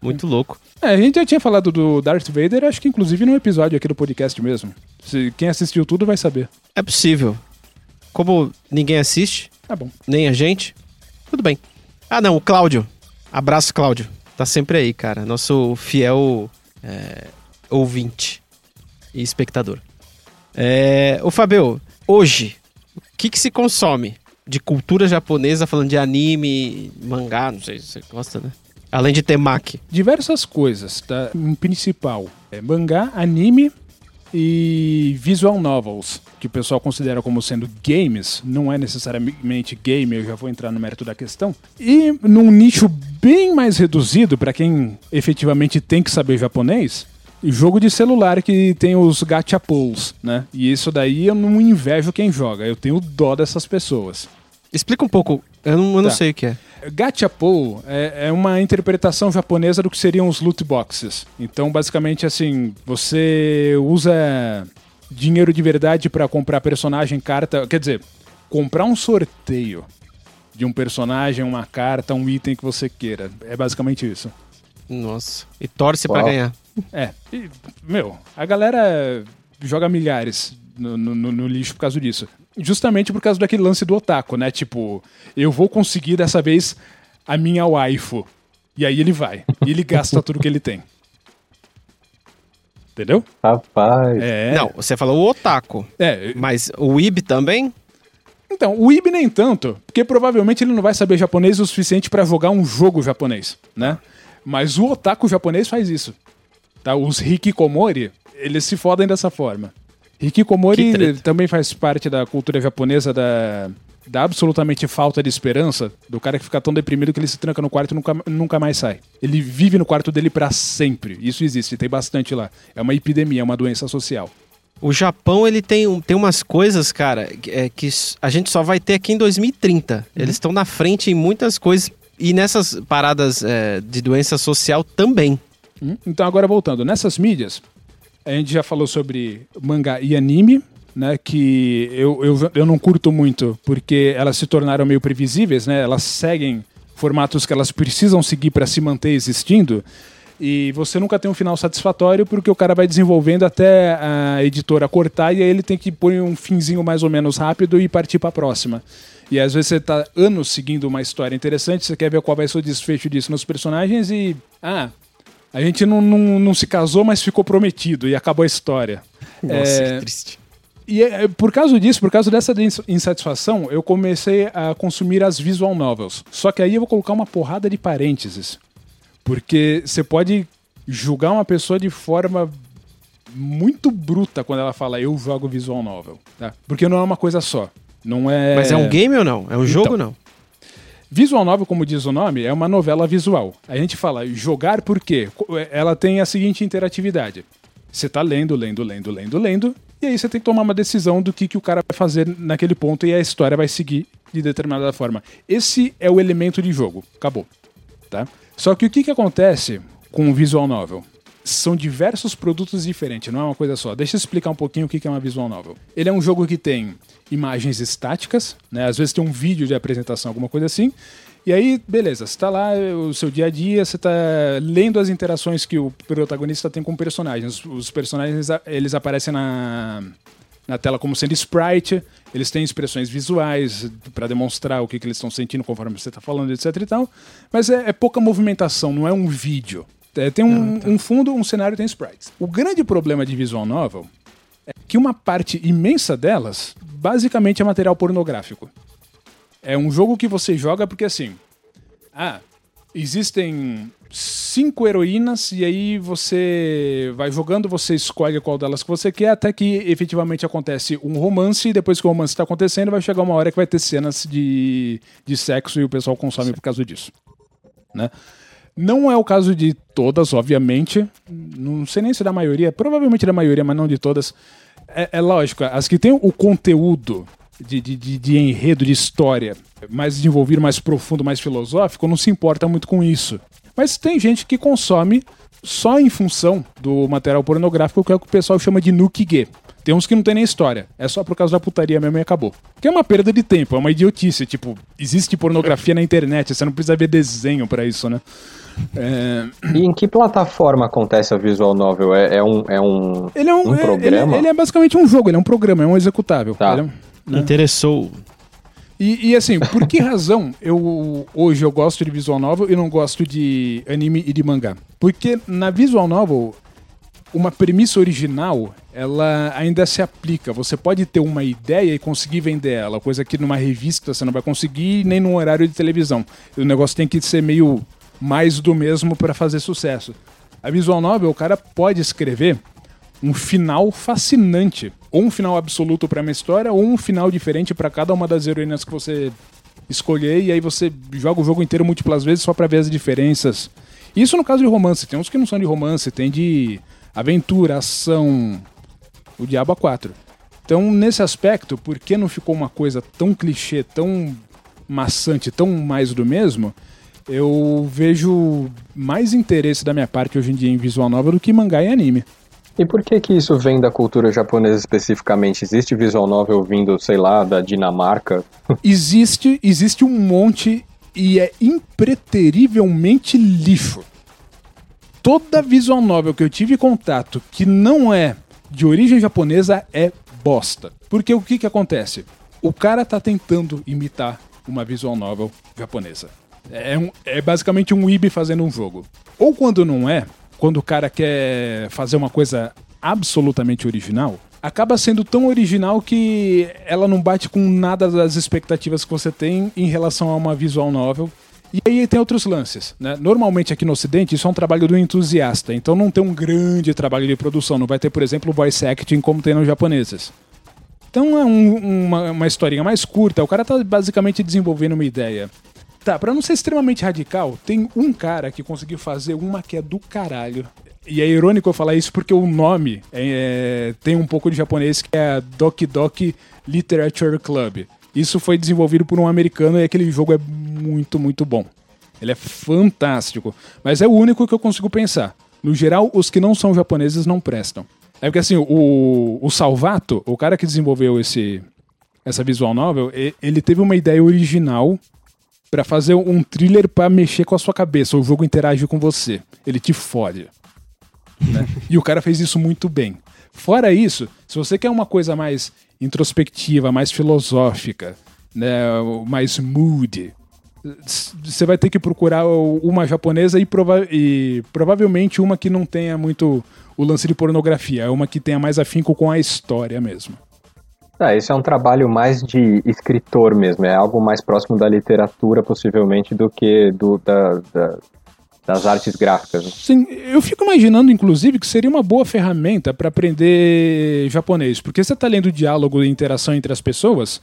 Muito louco. É, a gente já tinha falado do Darth Vader, acho que inclusive no episódio aqui do podcast mesmo. Se, quem assistiu tudo vai saber. É possível. Como ninguém assiste, tá bom. nem a gente, tudo bem. Ah, não, o Cláudio. Abraço, Cláudio. Tá sempre aí, cara. Nosso fiel é, ouvinte e espectador. É, o Fabio, hoje, o que, que se consome de cultura japonesa, falando de anime, mangá, não sei se você gosta, né? Além de temaki. Diversas coisas, tá? Em principal, é mangá, anime e visual novels, que o pessoal considera como sendo games, não é necessariamente game, eu já vou entrar no mérito da questão. E num nicho bem mais reduzido, para quem efetivamente tem que saber japonês, jogo de celular que tem os gachapons, né? E isso daí eu não invejo quem joga, eu tenho dó dessas pessoas. Explica um pouco, eu não, eu não Tá. sei o que é. Gachapo é, é uma interpretação japonesa do que seriam os loot boxes. Então, basicamente, assim, você usa dinheiro de verdade pra comprar personagem, carta. Quer dizer, comprar um sorteio de um personagem, uma carta, um item que você queira. É basicamente isso. Nossa. E torce pra Uau. ganhar. É, e, meu, a galera joga milhares no, no- no- lixo por causa disso. Justamente por causa daquele lance do otaku, né? Tipo, eu vou conseguir dessa vez a minha waifu. E aí ele vai. E ele gasta tudo que ele tem. Entendeu? Rapaz. É. Não, você falou o otaku. É, Mas o Ib também? Então, o Ibi nem tanto, porque provavelmente ele não vai saber japonês o suficiente pra jogar um jogo japonês, né? Mas o otaku japonês faz isso. Tá? Os hikikomori, eles se fodem dessa forma. Hikikomori também faz parte da cultura japonesa da, da absolutamente falta de esperança, do cara que fica tão deprimido que ele se tranca no quarto e nunca, nunca mais sai. Ele vive no quarto dele pra sempre. Isso existe, tem bastante lá. É uma epidemia, é uma doença social. O Japão, ele tem, um- tem umas coisas, cara, que- é, que a gente só vai ter aqui em 2030. Eles estão na frente em muitas coisas. E nessas paradas é, de doença social também. Hum? Então, agora voltando, nessas mídias, a gente já falou sobre mangá e anime, né? Que eu, eu, eu não curto muito, porque elas se tornaram meio previsíveis, né? Elas seguem formatos que elas precisam seguir para se manter existindo. E você nunca tem um final satisfatório porque o cara vai desenvolvendo até a editora cortar e aí ele tem que pôr um finzinho mais ou menos rápido e partir para a próxima. E às vezes você tá anos seguindo uma história interessante, você quer ver qual vai ser o desfecho disso nos personagens e. Ah, a gente não, não, não se casou, mas ficou prometido e acabou a história. Nossa, É, que triste. e é, por causa disso, por causa dessa ins- insatisfação, eu comecei a consumir as visual novels. Só que aí eu vou colocar uma porrada de parênteses. Porque você pode julgar uma pessoa de forma muito bruta quando ela fala eu jogo visual novel, tá? Porque não é uma coisa só. Não é Mas é um game ou não? É um jogo ou não? Visual novel, como diz o nome, é uma novela visual. A gente fala jogar por quê? Co- é, Ela tem a seguinte interatividade. Você tá lendo, lendo, lendo, lendo, lendo, e aí você tem que tomar uma decisão do que, que o cara vai fazer naquele ponto e a história vai seguir de determinada forma. Esse é o elemento de jogo. Acabou. Tá? Só que o que, que acontece com o visual novel? São diversos produtos diferentes, não é uma coisa só. Deixa eu explicar um pouquinho o que que é uma visual novel. Ele é um jogo que tem imagens estáticas, né? Às vezes tem um vídeo de apresentação, alguma coisa assim. E aí, beleza, você tá lá, o seu dia a dia, você tá lendo as interações que o protagonista tem com personagens. Os personagens, eles aparecem na, na tela como sendo sprite, eles têm expressões visuais para demonstrar o que, que eles estão sentindo conforme você está falando, etc e tal. Mas é, é pouca movimentação, não é um vídeo. É, tem um, um fundo, um cenário, tem sprites. O grande problema de visual novel que uma parte imensa delas basicamente é material pornográfico. É um jogo que você joga porque assim, ah, existem cinco heroínas e aí você vai jogando, você escolhe qual delas que você quer, até que efetivamente acontece um romance e depois que o romance está acontecendo, vai chegar uma hora que vai ter cenas de, de sexo e o pessoal consome por causa disso. Né? Não é o caso de todas, obviamente. Não sei nem se da maioria, provavelmente da maioria, mas não de todas. É, é lógico, as que têm o conteúdo de, de, de, de enredo, de história, mais desenvolvido, mais profundo, mais filosófico, não se importa muito com isso. Mas tem gente que consome só em função do material pornográfico, que é o que o pessoal chama de nuke Tem uns que não tem nem história. É só por causa da putaria mesmo e acabou. Que é uma perda de tempo, é uma idiotice. Tipo, existe pornografia na internet, você não precisa ver desenho pra isso, né? É... E em que plataforma acontece a visual novel? É, é um, é um, Ele é um, um é- programa? Ele, ele é basicamente um jogo, ele é um programa, é um executável. Tá. Ele é- né? Interessou. E, e, assim, por que razão eu hoje eu gosto de visual novel e não gosto de anime e de mangá? Porque na visual novel uma premissa original, ela ainda se aplica. Você pode ter uma ideia e conseguir vender ela, coisa que numa revista você não vai conseguir nem num horário de televisão. O negócio tem que ser meio mais do mesmo para fazer sucesso. A visual novel, o cara pode escrever um final fascinante, ou um final absoluto para uma história, ou um final diferente para cada uma das heroínas que você escolher, e aí você joga o jogo inteiro múltiplas vezes só para ver as diferenças. Isso no caso de romance, tem uns que não são de romance, tem de aventura, ação, o Diabo 4. Então, nesse aspecto, por que não ficou uma coisa tão clichê, tão maçante, tão mais do mesmo? Eu vejo mais interesse da minha parte hoje em dia em visual novel do que mangá e anime. E por que que isso vem da cultura japonesa especificamente? Existe visual novel vindo, sei lá, da Dinamarca? existe, existe um monte e é impreterivelmente lixo toda visual novel que eu tive contato que não é de origem japonesa é bosta. Porque o que que acontece? O cara tá tentando imitar uma visual novel japonesa. É, um, é basicamente um IB fazendo um jogo. Ou quando não é, quando o cara quer fazer uma coisa absolutamente original, acaba sendo tão original que ela não bate com nada das expectativas que você tem em relação a uma visual novel e aí tem outros lances, né? Normalmente aqui no Ocidente isso é um trabalho do entusiasta, então não tem um grande trabalho de produção, não vai ter, por exemplo, voice acting como tem nos japoneses. Então é um, uma, uma historinha mais curta, o cara tá basicamente desenvolvendo uma ideia. Tá, pra não ser extremamente radical, tem um cara que conseguiu fazer uma que é do caralho. E é irônico eu falar isso porque o nome é, é, tem um pouco de japonês que é Doki Doki Literature Club. Isso foi desenvolvido por um americano e aquele jogo é muito, muito bom. Ele é fantástico. Mas é o único que eu consigo pensar. No geral, os que não são japoneses não prestam. É porque assim, o, o Salvato, o cara que desenvolveu esse, essa visual novel, ele teve uma ideia original para fazer um thriller para mexer com a sua cabeça. O jogo interage com você. Ele te fode. Né? e o cara fez isso muito bem. Fora isso, se você quer uma coisa mais introspectiva, mais filosófica, né, mais mood, você vai ter que procurar uma japonesa e, prova e, provavelmente uma que não tenha muito o lance de pornografia, uma que tenha mais afinco com a história mesmo. Ah, esse é um trabalho mais de escritor mesmo, é algo mais próximo da literatura, possivelmente, do que do, da, da, das artes gráficas. Sim, eu fico imaginando, inclusive, que seria uma boa ferramenta para aprender japonês, porque você está lendo diálogo e interação entre as pessoas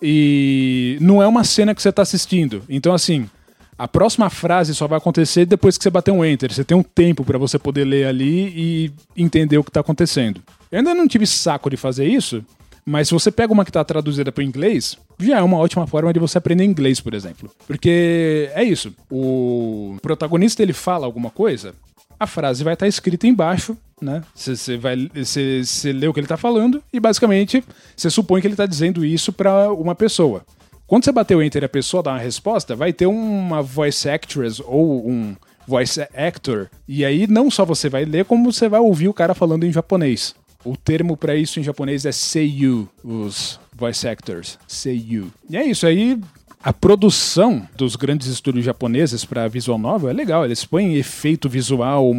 e não é uma cena que você está assistindo. Então, assim, a próxima frase só vai acontecer depois que você bater um enter. Você tem um tempo para você poder ler ali e entender o que está acontecendo. Eu ainda não tive saco de fazer isso, mas se você pega uma que está traduzida para o inglês, já é uma ótima forma de você aprender inglês, por exemplo. Porque é isso. O protagonista ele fala alguma coisa, a frase vai estar tá escrita embaixo, né? Você vai, você lê o que ele está falando e basicamente você supõe que ele está dizendo isso para uma pessoa. Quando você bater o enter e a pessoa dá uma resposta, vai ter uma voice actress ou um voice actor. E aí não só você vai ler, como você vai ouvir o cara falando em japonês. O termo para isso em japonês é seiyu, os voice actors, seiyu. E é isso aí. A produção dos grandes estúdios japoneses para visual novel é legal. Eles põem efeito visual,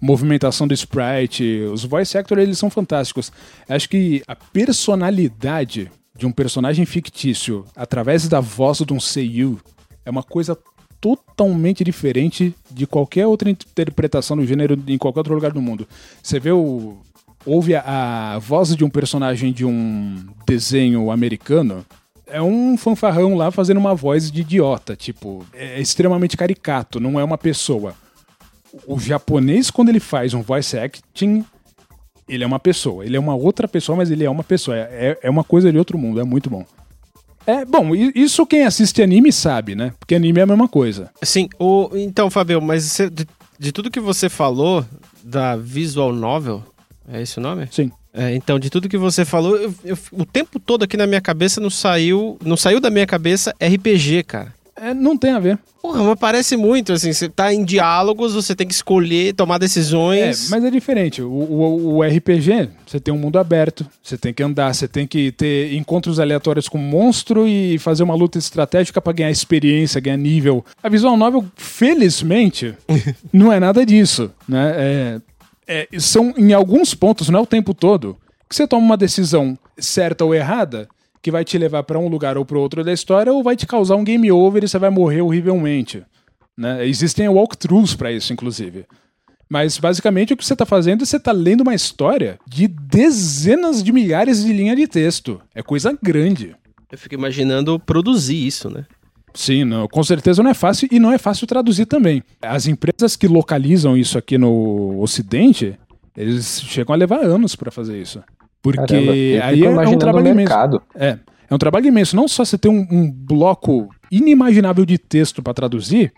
movimentação do sprite. Os voice actors eles são fantásticos. Acho que a personalidade de um personagem fictício através da voz de um seiyu é uma coisa totalmente diferente de qualquer outra interpretação do gênero em qualquer outro lugar do mundo. Você vê o ouve a, a voz de um personagem de um desenho americano, é um fanfarrão lá fazendo uma voz de idiota, tipo, é extremamente caricato, não é uma pessoa. O japonês, quando ele faz um voice acting, ele é uma pessoa. Ele é uma outra pessoa, mas ele é uma pessoa. É, é uma coisa de outro mundo, é muito bom. É, bom, isso quem assiste anime sabe, né? Porque anime é a mesma coisa. Sim, o, então, Fabio, mas de, de tudo que você falou da visual novel, é esse o nome? Sim. É, então, de tudo que você falou, eu, eu, o tempo todo aqui na minha cabeça não saiu. Não saiu da minha cabeça RPG, cara. É, não tem a ver. Porra, mas parece muito, assim, você tá em diálogos, você tem que escolher, tomar decisões. É, mas é diferente. O, o, o, RPG, você tem um mundo aberto, você tem que andar, você tem que ter encontros aleatórios com monstro e fazer uma luta estratégica para ganhar experiência, ganhar nível. A visual novel, felizmente, não é nada disso, né? É, é, são em alguns pontos, não é o tempo todo, que você toma uma decisão certa ou errada que vai te levar para um lugar ou para outro da história ou vai te causar um game over e você vai morrer horrivelmente. Né? Existem walkthroughs para isso, inclusive. Mas basicamente o que você está fazendo é você está lendo uma história de dezenas de milhares de linhas de texto. É coisa grande. Eu fico imaginando produzir isso, né? Sim, não, com certeza não é fácil e não é fácil traduzir também. As empresas que localizam isso aqui no Ocidente, eles chegam a levar anos para fazer isso. Porque Caramba, aí é, é um trabalho imenso. É, é um trabalho imenso. Não só você ter um, um bloco inimaginável de texto para traduzir,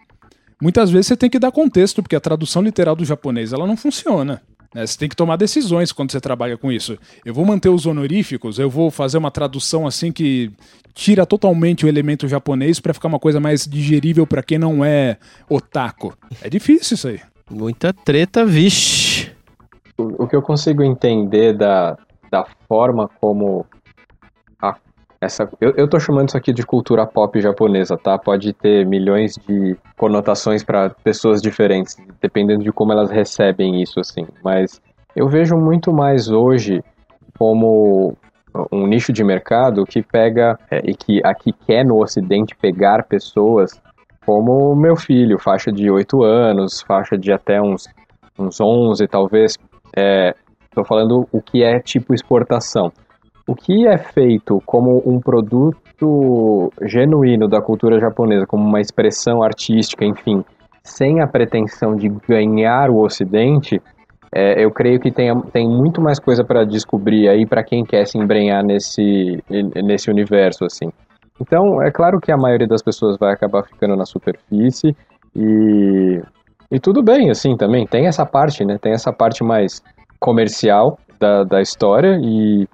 muitas vezes você tem que dar contexto, porque a tradução literal do japonês ela não funciona. Né? Você tem que tomar decisões quando você trabalha com isso. Eu vou manter os honoríficos, eu vou fazer uma tradução assim que tira totalmente o elemento japonês para ficar uma coisa mais digerível para quem não é otaku. É difícil isso aí. Muita treta, vixe. O, o que eu consigo entender da, da forma como essa. Eu, eu tô chamando isso aqui de cultura pop japonesa, tá? Pode ter milhões de conotações para pessoas diferentes, dependendo de como elas recebem isso, assim. Mas eu vejo muito mais hoje como um nicho de mercado que pega é, e que aqui quer no Ocidente pegar pessoas como meu filho, faixa de 8 anos, faixa de até uns, uns 11 talvez. Estou é, falando o que é tipo exportação. O que é feito como um produto genuíno da cultura japonesa, como uma expressão artística, enfim, sem a pretensão de ganhar o Ocidente, é, eu creio que tem, tem muito mais coisa para descobrir aí para quem quer se embrenhar nesse, nesse universo, assim. Então, é claro que a maioria das pessoas vai acabar ficando na superfície e, e tudo bem, assim, também. Tem essa parte, né? Tem essa parte mais comercial da, da história e,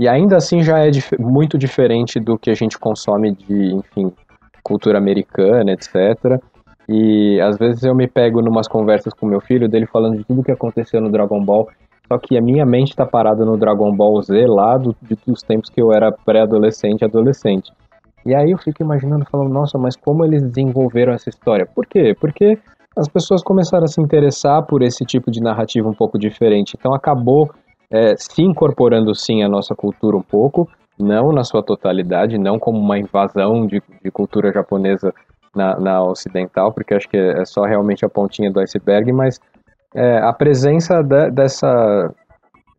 e ainda assim já é dif muito diferente do que a gente consome de, enfim, cultura americana, etc. E às vezes eu me pego numas conversas com meu filho, dele falando de tudo que aconteceu no Dragon Ball, só que a minha mente está parada no Dragon Ball Z lá do, dos tempos que eu era pré-adolescente, adolescente. E aí eu fico imaginando, falando, nossa, mas como eles desenvolveram essa história? Por quê? Porque as pessoas começaram a se interessar por esse tipo de narrativa um pouco diferente. Então acabou é, se incorporando sim à nossa cultura um pouco, não na sua totalidade, não como uma invasão de, de cultura japonesa na, na ocidental, porque acho que é só realmente a pontinha do iceberg, mas é, a presença de, dessa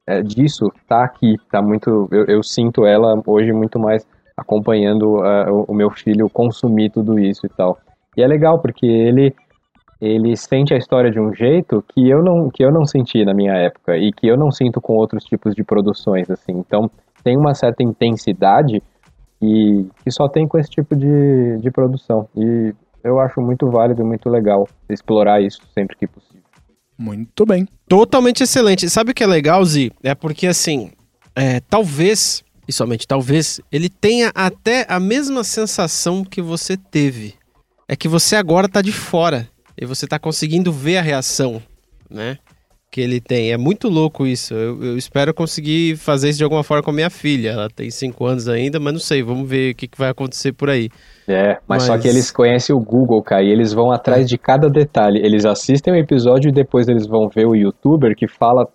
é, disso tá aqui, tá muito, eu, eu, sinto ela hoje muito mais acompanhando uh, o, o meu filho consumir tudo isso e tal. E é legal porque ele ele sente a história de um jeito que eu não que eu não senti na minha época e que eu não sinto com outros tipos de produções assim. Então tem uma certa intensidade e que só tem com esse tipo de, de produção. E eu acho muito válido, muito legal explorar isso sempre que possível. Muito bem. Totalmente excelente. Sabe o que é legal, Zi? É porque assim, é, talvez, e somente talvez, ele tenha até a mesma sensação que você teve. É que você agora tá de fora e você tá conseguindo ver a reação, né? que ele tem. É muito louco isso. Eu, eu, espero conseguir fazer isso de alguma forma com a minha filha. Ela tem 5 anos ainda, mas não sei. Vamos ver o que, que vai acontecer por aí. É, mas, mas, só que eles conhecem o Google, cara, e eles vão atrás de cada detalhe. Eles assistem o episódio e depois eles vão ver o youtuber que fala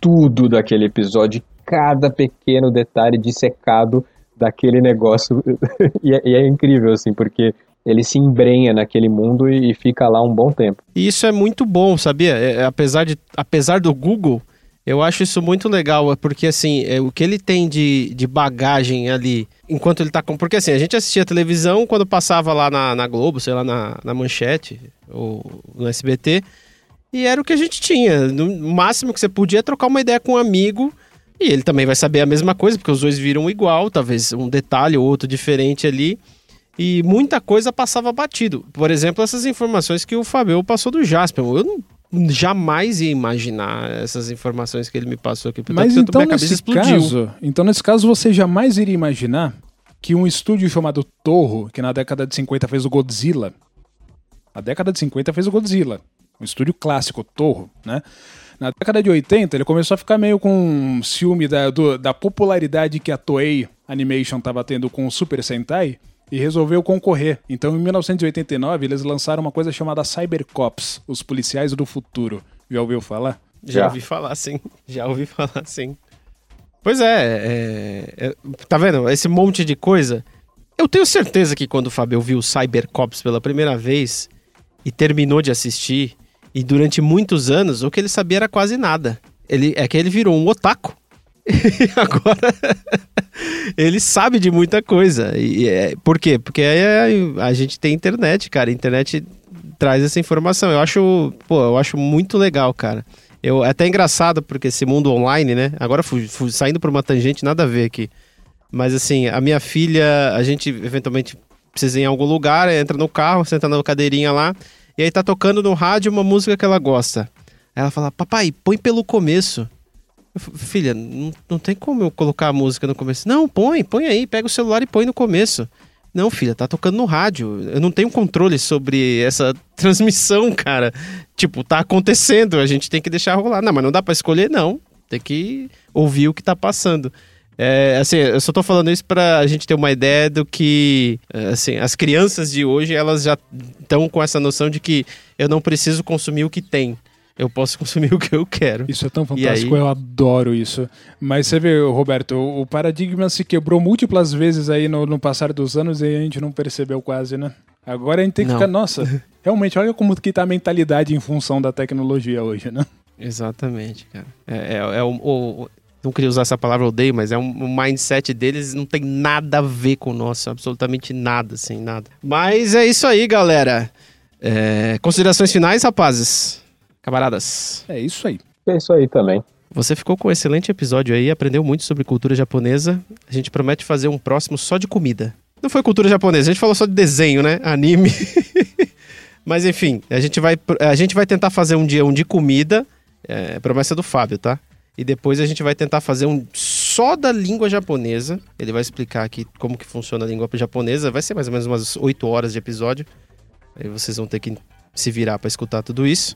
tudo daquele episódio, cada pequeno detalhe dissecado daquele negócio. e, é, e é incrível, assim, porque ele se embrenha naquele mundo e, fica lá um bom tempo. E isso é muito bom, sabia? É, é, apesar, de, apesar do Google, eu acho isso muito legal, é porque assim, é, o que ele tem de, de bagagem ali, enquanto ele tá com. Porque assim, a gente assistia televisão quando passava lá na, na Globo, sei lá, na, na manchete, ou no SBT, e era o que a gente tinha. No máximo que você podia trocar uma ideia com um amigo. E ele também vai saber a mesma coisa, porque os dois viram igual, talvez um detalhe ou outro diferente ali e muita coisa passava batido. Por exemplo, essas informações que o Fabio passou do Jasper. Eu não, jamais ia imaginar essas informações que ele me passou aqui. Mas então, nesse caso, então, nesse caso, você jamais iria imaginar que um estúdio chamado Torro, que na década de 50 fez o Godzilla, na década de 50 fez o Godzilla, um estúdio clássico, Torro, né? Na década de 80, ele começou a ficar meio com ciúme da, do, da popularidade que a Toei Animation estava tendo com o Super Sentai e resolveu concorrer. Então, em 1989, eles lançaram uma coisa chamada Cybercops, os policiais do futuro. Já ouviu falar? Já, Já ouvi falar, sim. Já ouvi falar, sim. Pois é, é, é, tá vendo? Esse monte de coisa. Eu tenho certeza que quando o Fábio viu Cybercops pela primeira vez e terminou de assistir, e durante muitos anos, o que ele sabia era quase nada. Ele, é que ele virou um otaku. E agora ele sabe de muita coisa. E é, por quê? Porque é, a gente tem internet, cara. A internet traz essa informação. Eu acho, pô, eu acho muito legal, cara. Eu, é até engraçado, porque esse mundo online, né? Agora fui, fui saindo por uma tangente, nada a ver aqui. Mas assim, a minha filha, a gente eventualmente precisa ir em algum lugar, entra no carro, senta na cadeirinha lá, e aí tá tocando no rádio uma música que ela gosta. Aí ela fala, papai, põe pelo começo. Filha, não, não tem como eu colocar a música no começo. Não, põe, põe aí, pega o celular e põe no começo. Não, filha, tá tocando no rádio. Eu não tenho controle sobre essa transmissão, cara. Tipo, tá acontecendo, a gente tem que deixar rolar. Não, mas não dá para escolher, não. Tem que ouvir o que tá passando. É, assim, eu só tô falando isso pra gente ter uma ideia do que, assim, as crianças de hoje, elas já estão com essa noção de que eu não preciso consumir o que tem. Eu posso consumir o que eu quero. Isso é tão fantástico, aí... eu adoro isso. Mas você vê, Roberto, o paradigma se quebrou múltiplas vezes aí no, no passar dos anos e a gente não percebeu quase, né? Agora a gente tem que não. ficar, nossa, realmente, olha como que tá a mentalidade em função da tecnologia hoje, né? Exatamente, cara. É, é, é o, o, não queria usar essa palavra, odeio, mas é um, um, mindset deles não tem nada a ver com o nosso, absolutamente nada, assim, nada. Mas é isso aí, galera. É, considerações finais, rapazes? Camaradas? É isso aí. É isso aí também. Você ficou com um excelente episódio aí, aprendeu muito sobre cultura japonesa. A gente promete fazer um próximo só de comida. Não foi cultura japonesa, a gente falou só de desenho, né? Anime. Mas enfim, a gente vai, a gente vai tentar fazer um dia um de comida. É, promessa do Fábio, tá? E depois a gente vai tentar fazer um só da língua japonesa. Ele vai explicar aqui como que funciona a língua japonesa. Vai ser mais ou menos umas 8 horas de episódio. Aí vocês vão ter que se virar para escutar tudo isso.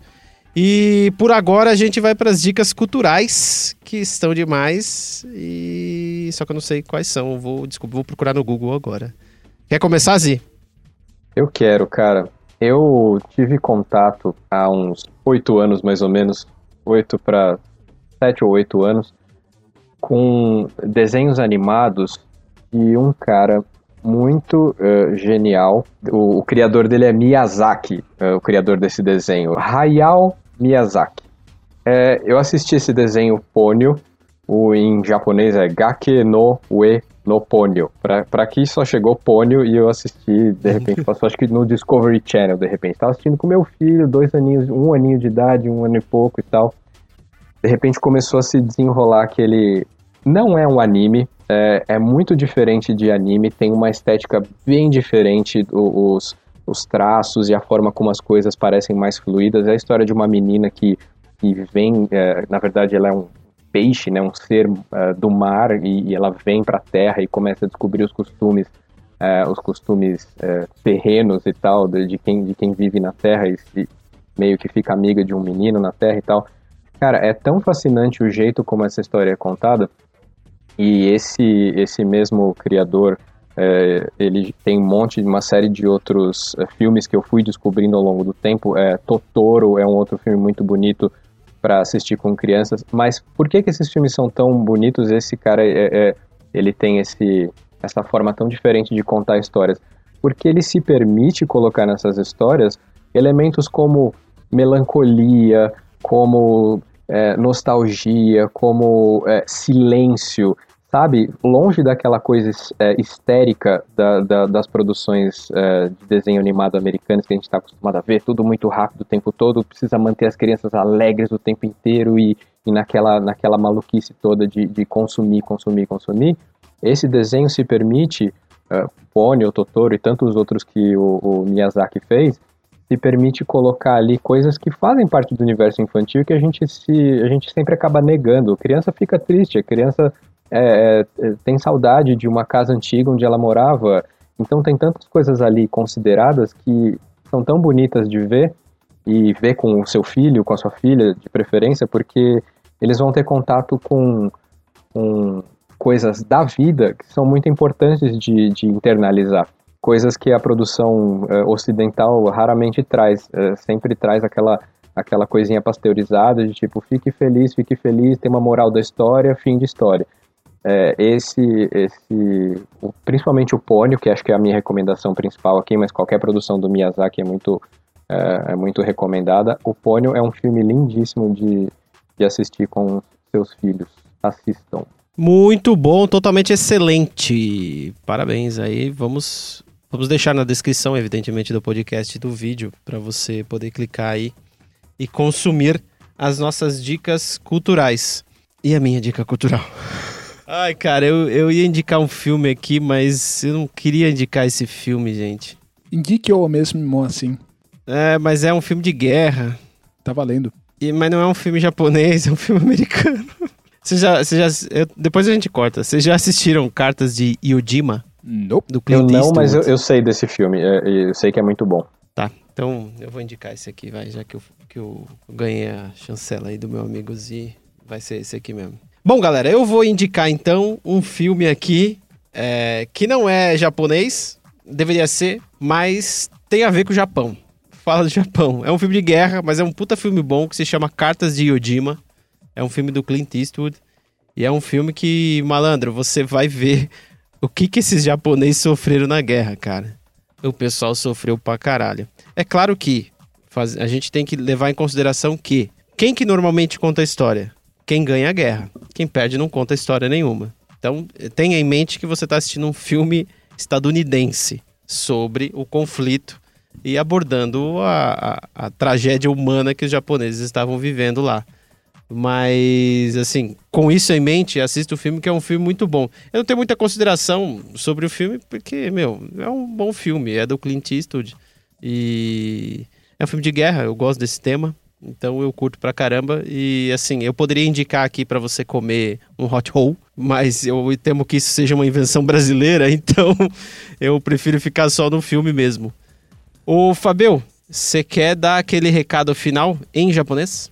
E por agora a gente vai para as dicas culturais, que estão demais. E só que eu não sei quais são. Vou, desculpa, vou procurar no Google agora. Quer começar, Zi? Eu quero, cara. Eu tive contato há uns oito anos, mais ou menos, oito para sete ou oito anos, com desenhos animados de um cara muito uh, genial. O, o, criador dele é Miyazaki, uh, o criador desse desenho. Hayao Miyazaki. É, eu assisti esse desenho Ponyo, o em japonês é Gake no Ue no Ponyo. Pra, pra aqui só chegou Ponyo e eu assisti, de repente, passou acho que no Discovery Channel, de repente. Tava assistindo com meu filho, dois aninhos, um aninho de idade, um ano e pouco e tal de repente começou a se desenrolar que ele não é um anime, é, é muito diferente de anime, tem uma estética bem diferente, os, os traços e a forma como as coisas parecem mais fluídas. É a história de uma menina que, que vem, é, na verdade, ela é um peixe, né, um ser uh, do mar, e, e ela vem para a terra e começa a descobrir os costumes, uh, os costumes uh, terrenos e tal, de, de, quem, de quem vive na terra e, e meio que fica amiga de um menino na terra e tal. Cara, é tão fascinante o jeito como essa história é contada. E esse, esse mesmo criador, é, ele tem um monte, uma série de outros é, filmes que eu fui descobrindo ao longo do tempo. É, Totoro é um outro filme muito bonito para assistir com crianças. Mas por que, que esses filmes são tão bonitos? Esse cara, é, é, ele tem esse, essa forma tão diferente de contar histórias. Porque ele se permite colocar nessas histórias elementos como melancolia, como é, nostalgia, como é, silêncio, sabe? Longe daquela coisa é, histérica da, da, das produções é, de desenho animado americanas que a gente está acostumado a ver, tudo muito rápido o tempo todo, precisa manter as crianças alegres o tempo inteiro e, e naquela, naquela maluquice toda de, de consumir, consumir, consumir. Esse desenho se permite, uh, Pony, o Totoro e tantos outros que o, o Miyazaki fez, se permite colocar ali coisas que fazem parte do universo infantil que a gente se a gente sempre acaba negando. A criança fica triste, a criança é, é, tem saudade de uma casa antiga onde ela morava. Então tem tantas coisas ali consideradas que são tão bonitas de ver e ver com o seu filho, com a sua filha, de preferência, porque eles vão ter contato com, com coisas da vida que são muito importantes de, de internalizar. Coisas que a produção uh, ocidental raramente traz, sempre traz aquela, aquela coisinha pasteurizada de tipo, fique feliz, fique feliz, tem uma moral da história, fim de história. É, esse, esse, principalmente o Pônio, que acho que é a minha recomendação principal aqui, mas qualquer produção do Miyazaki é muito, é, é muito recomendada. O Pônio é um filme lindíssimo de, de assistir com seus filhos. Assistam. Muito bom, totalmente excelente. Parabéns aí. Vamos, vamos deixar na descrição, evidentemente, do podcast do vídeo para você poder clicar aí e consumir as nossas dicas culturais. E a minha dica cultural. Ai, cara, eu, eu ia indicar um filme aqui, mas eu não queria indicar esse filme, gente. Indique ou mesmo assim. É, mas é um filme de guerra. Tá valendo. E, mas não é um filme japonês, é um filme americano. Vocês já, você já, eu, depois a gente corta. Vocês já assistiram Cartas de Yojima? Nope. Do Clint eu não, Eastwood? mas eu, eu sei desse filme. é, Eu sei que é muito bom. Tá, então eu vou indicar esse aqui, vai, já que eu, que eu ganhei a chancela aí do meu amigo Z, vai ser esse aqui mesmo. Bom, galera, eu vou indicar então um filme aqui é, que não é japonês, deveria ser, mas tem a ver com o Japão. Fala do Japão. É um filme de guerra, mas é um puta filme bom que se chama Cartas de Yojima. É um filme do Clint Eastwood. E é um filme que, malandro, você vai ver o que, que esses japoneses sofreram na guerra, cara. O pessoal sofreu pra caralho. É claro que a gente tem que levar em consideração que quem que normalmente conta a história? Quem ganha a guerra. Quem perde não conta história nenhuma. Então, tenha em mente que você está assistindo um filme estadunidense sobre o conflito e abordando a, a- a tragédia humana que os japoneses estavam vivendo lá. Mas, assim, com isso em mente, assista o filme, que é um filme muito bom. Eu não tenho muita consideração sobre o filme, porque, meu, é um bom filme, é do Clint Eastwood. E é um filme de guerra, eu gosto desse tema. Então eu curto pra caramba. E assim, eu poderia indicar aqui pra você comer um hot roll, mas eu temo que isso seja uma invenção brasileira, então eu prefiro ficar só no filme mesmo. Ô Fabio, você quer dar aquele recado final em japonês?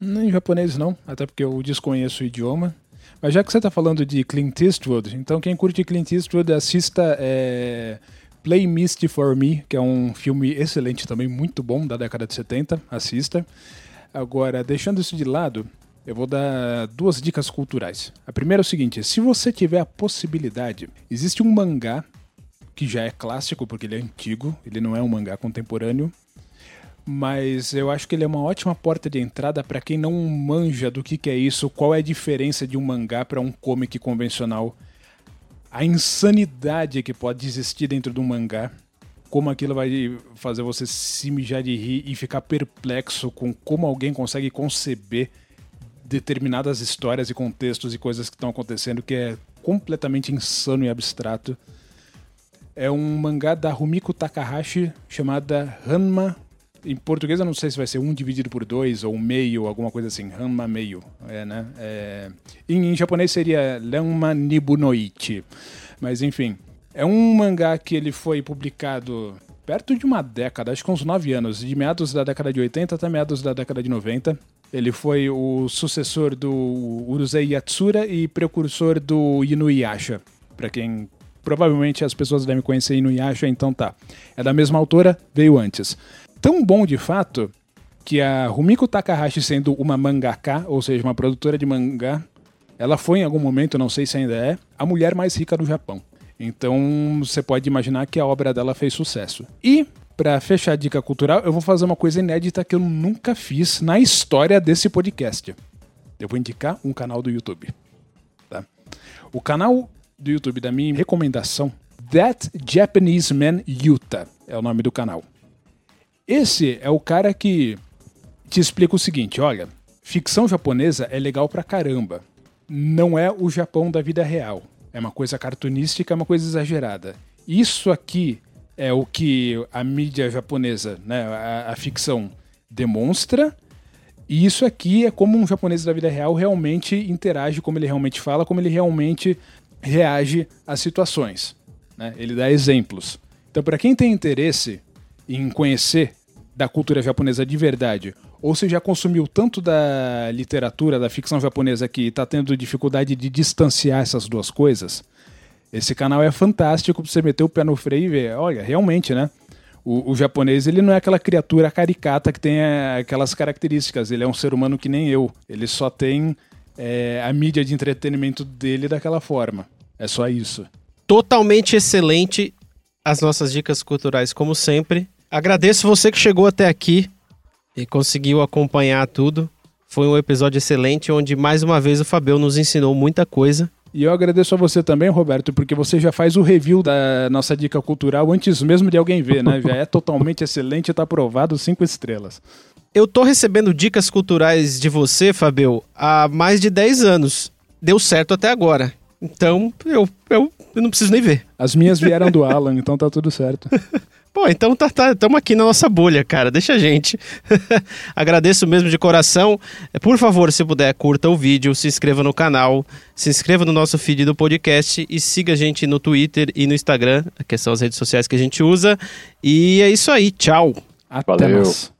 Nem em japonês não, até porque eu desconheço o idioma. Mas já que você tá falando de Clint Eastwood, então quem curte Clint Eastwood assista é, Play Misty for Me, que é um filme excelente também, muito bom, da década de 70, assista. Agora, deixando isso de lado, eu vou dar duas dicas culturais. A primeira é o seguinte, se você tiver a possibilidade, existe um mangá que já é clássico, porque ele é antigo, ele não é um mangá contemporâneo, mas eu acho que ele é uma ótima porta de entrada para quem não manja do que, que é isso, qual é a diferença de um mangá para um comic convencional, a insanidade que pode existir dentro de um mangá, como aquilo vai fazer você se mijar de rir e ficar perplexo com como alguém consegue conceber determinadas histórias e contextos e coisas que estão acontecendo que é completamente insano e abstrato. É um mangá da Rumiko Takahashi chamada Hanma em português eu não sei se vai ser um dividido por dois ou meio, alguma coisa assim. Hanma meio. É, né? É, em, em japonês seria Lanma Nibunoichi. Mas enfim. É um mangá que ele foi publicado perto de uma década, acho que uns nove anos, de meados da década de 80 até meados da década de 90. Ele foi o sucessor do Urusei Yatsura e precursor do Inuyasha. Para quem provavelmente as pessoas devem conhecer Inuyasha, então tá. É da mesma autora, veio antes tão bom de fato que a Rumiko Takahashi, sendo uma mangaka, ou seja, uma produtora de mangá, ela foi em algum momento, não sei se ainda é, a mulher mais rica do Japão. Então você pode imaginar que a obra dela fez sucesso. E, para fechar a dica cultural, eu vou fazer uma coisa inédita que eu nunca fiz na história desse podcast. Eu vou indicar um canal do YouTube. Tá? O canal do YouTube da minha recomendação, That Japanese Man Yuta, é o nome do canal. Esse é o cara que te explica o seguinte: olha, ficção japonesa é legal pra caramba. Não é o Japão da vida real. É uma coisa cartunística, é uma coisa exagerada. Isso aqui é o que a mídia japonesa, né, a, a ficção, demonstra E isso aqui é como um japonês da vida real realmente interage, como ele realmente fala, como ele realmente reage às situações. Né? Ele dá exemplos. Então, para quem tem interesse em conhecer da cultura japonesa de verdade, ou se já consumiu tanto da literatura, da ficção japonesa que está tendo dificuldade de distanciar essas duas coisas, esse canal é fantástico para você meter o pé no freio e ver. Olha, realmente, né? O, o, japonês ele não é aquela criatura caricata que tem é, aquelas características. Ele é um ser humano que nem eu. Ele só tem é, a mídia de entretenimento dele daquela forma. É só isso. Totalmente excelente as nossas dicas culturais, como sempre. Agradeço você que chegou até aqui e conseguiu acompanhar tudo. Foi um episódio excelente, onde mais uma vez o Fabio nos ensinou muita coisa. E eu agradeço a você também, Roberto, porque você já faz o review da nossa dica cultural antes mesmo de alguém ver, né? Já é totalmente excelente, está aprovado cinco estrelas. Eu tô recebendo dicas culturais de você, Fabio, há mais de 10 anos. Deu certo até agora. Então, eu, eu, eu não preciso nem ver. As minhas vieram do Alan, então tá tudo certo. Pô, então tá, tá, estamos aqui na nossa bolha, cara. Deixa a gente. Agradeço mesmo de coração. Por favor, se puder, curta o vídeo, se inscreva no canal, se inscreva no nosso feed do podcast e siga a gente no Twitter e no Instagram, que são as redes sociais que a gente usa. E é isso aí. Tchau. Até Valeu. mais.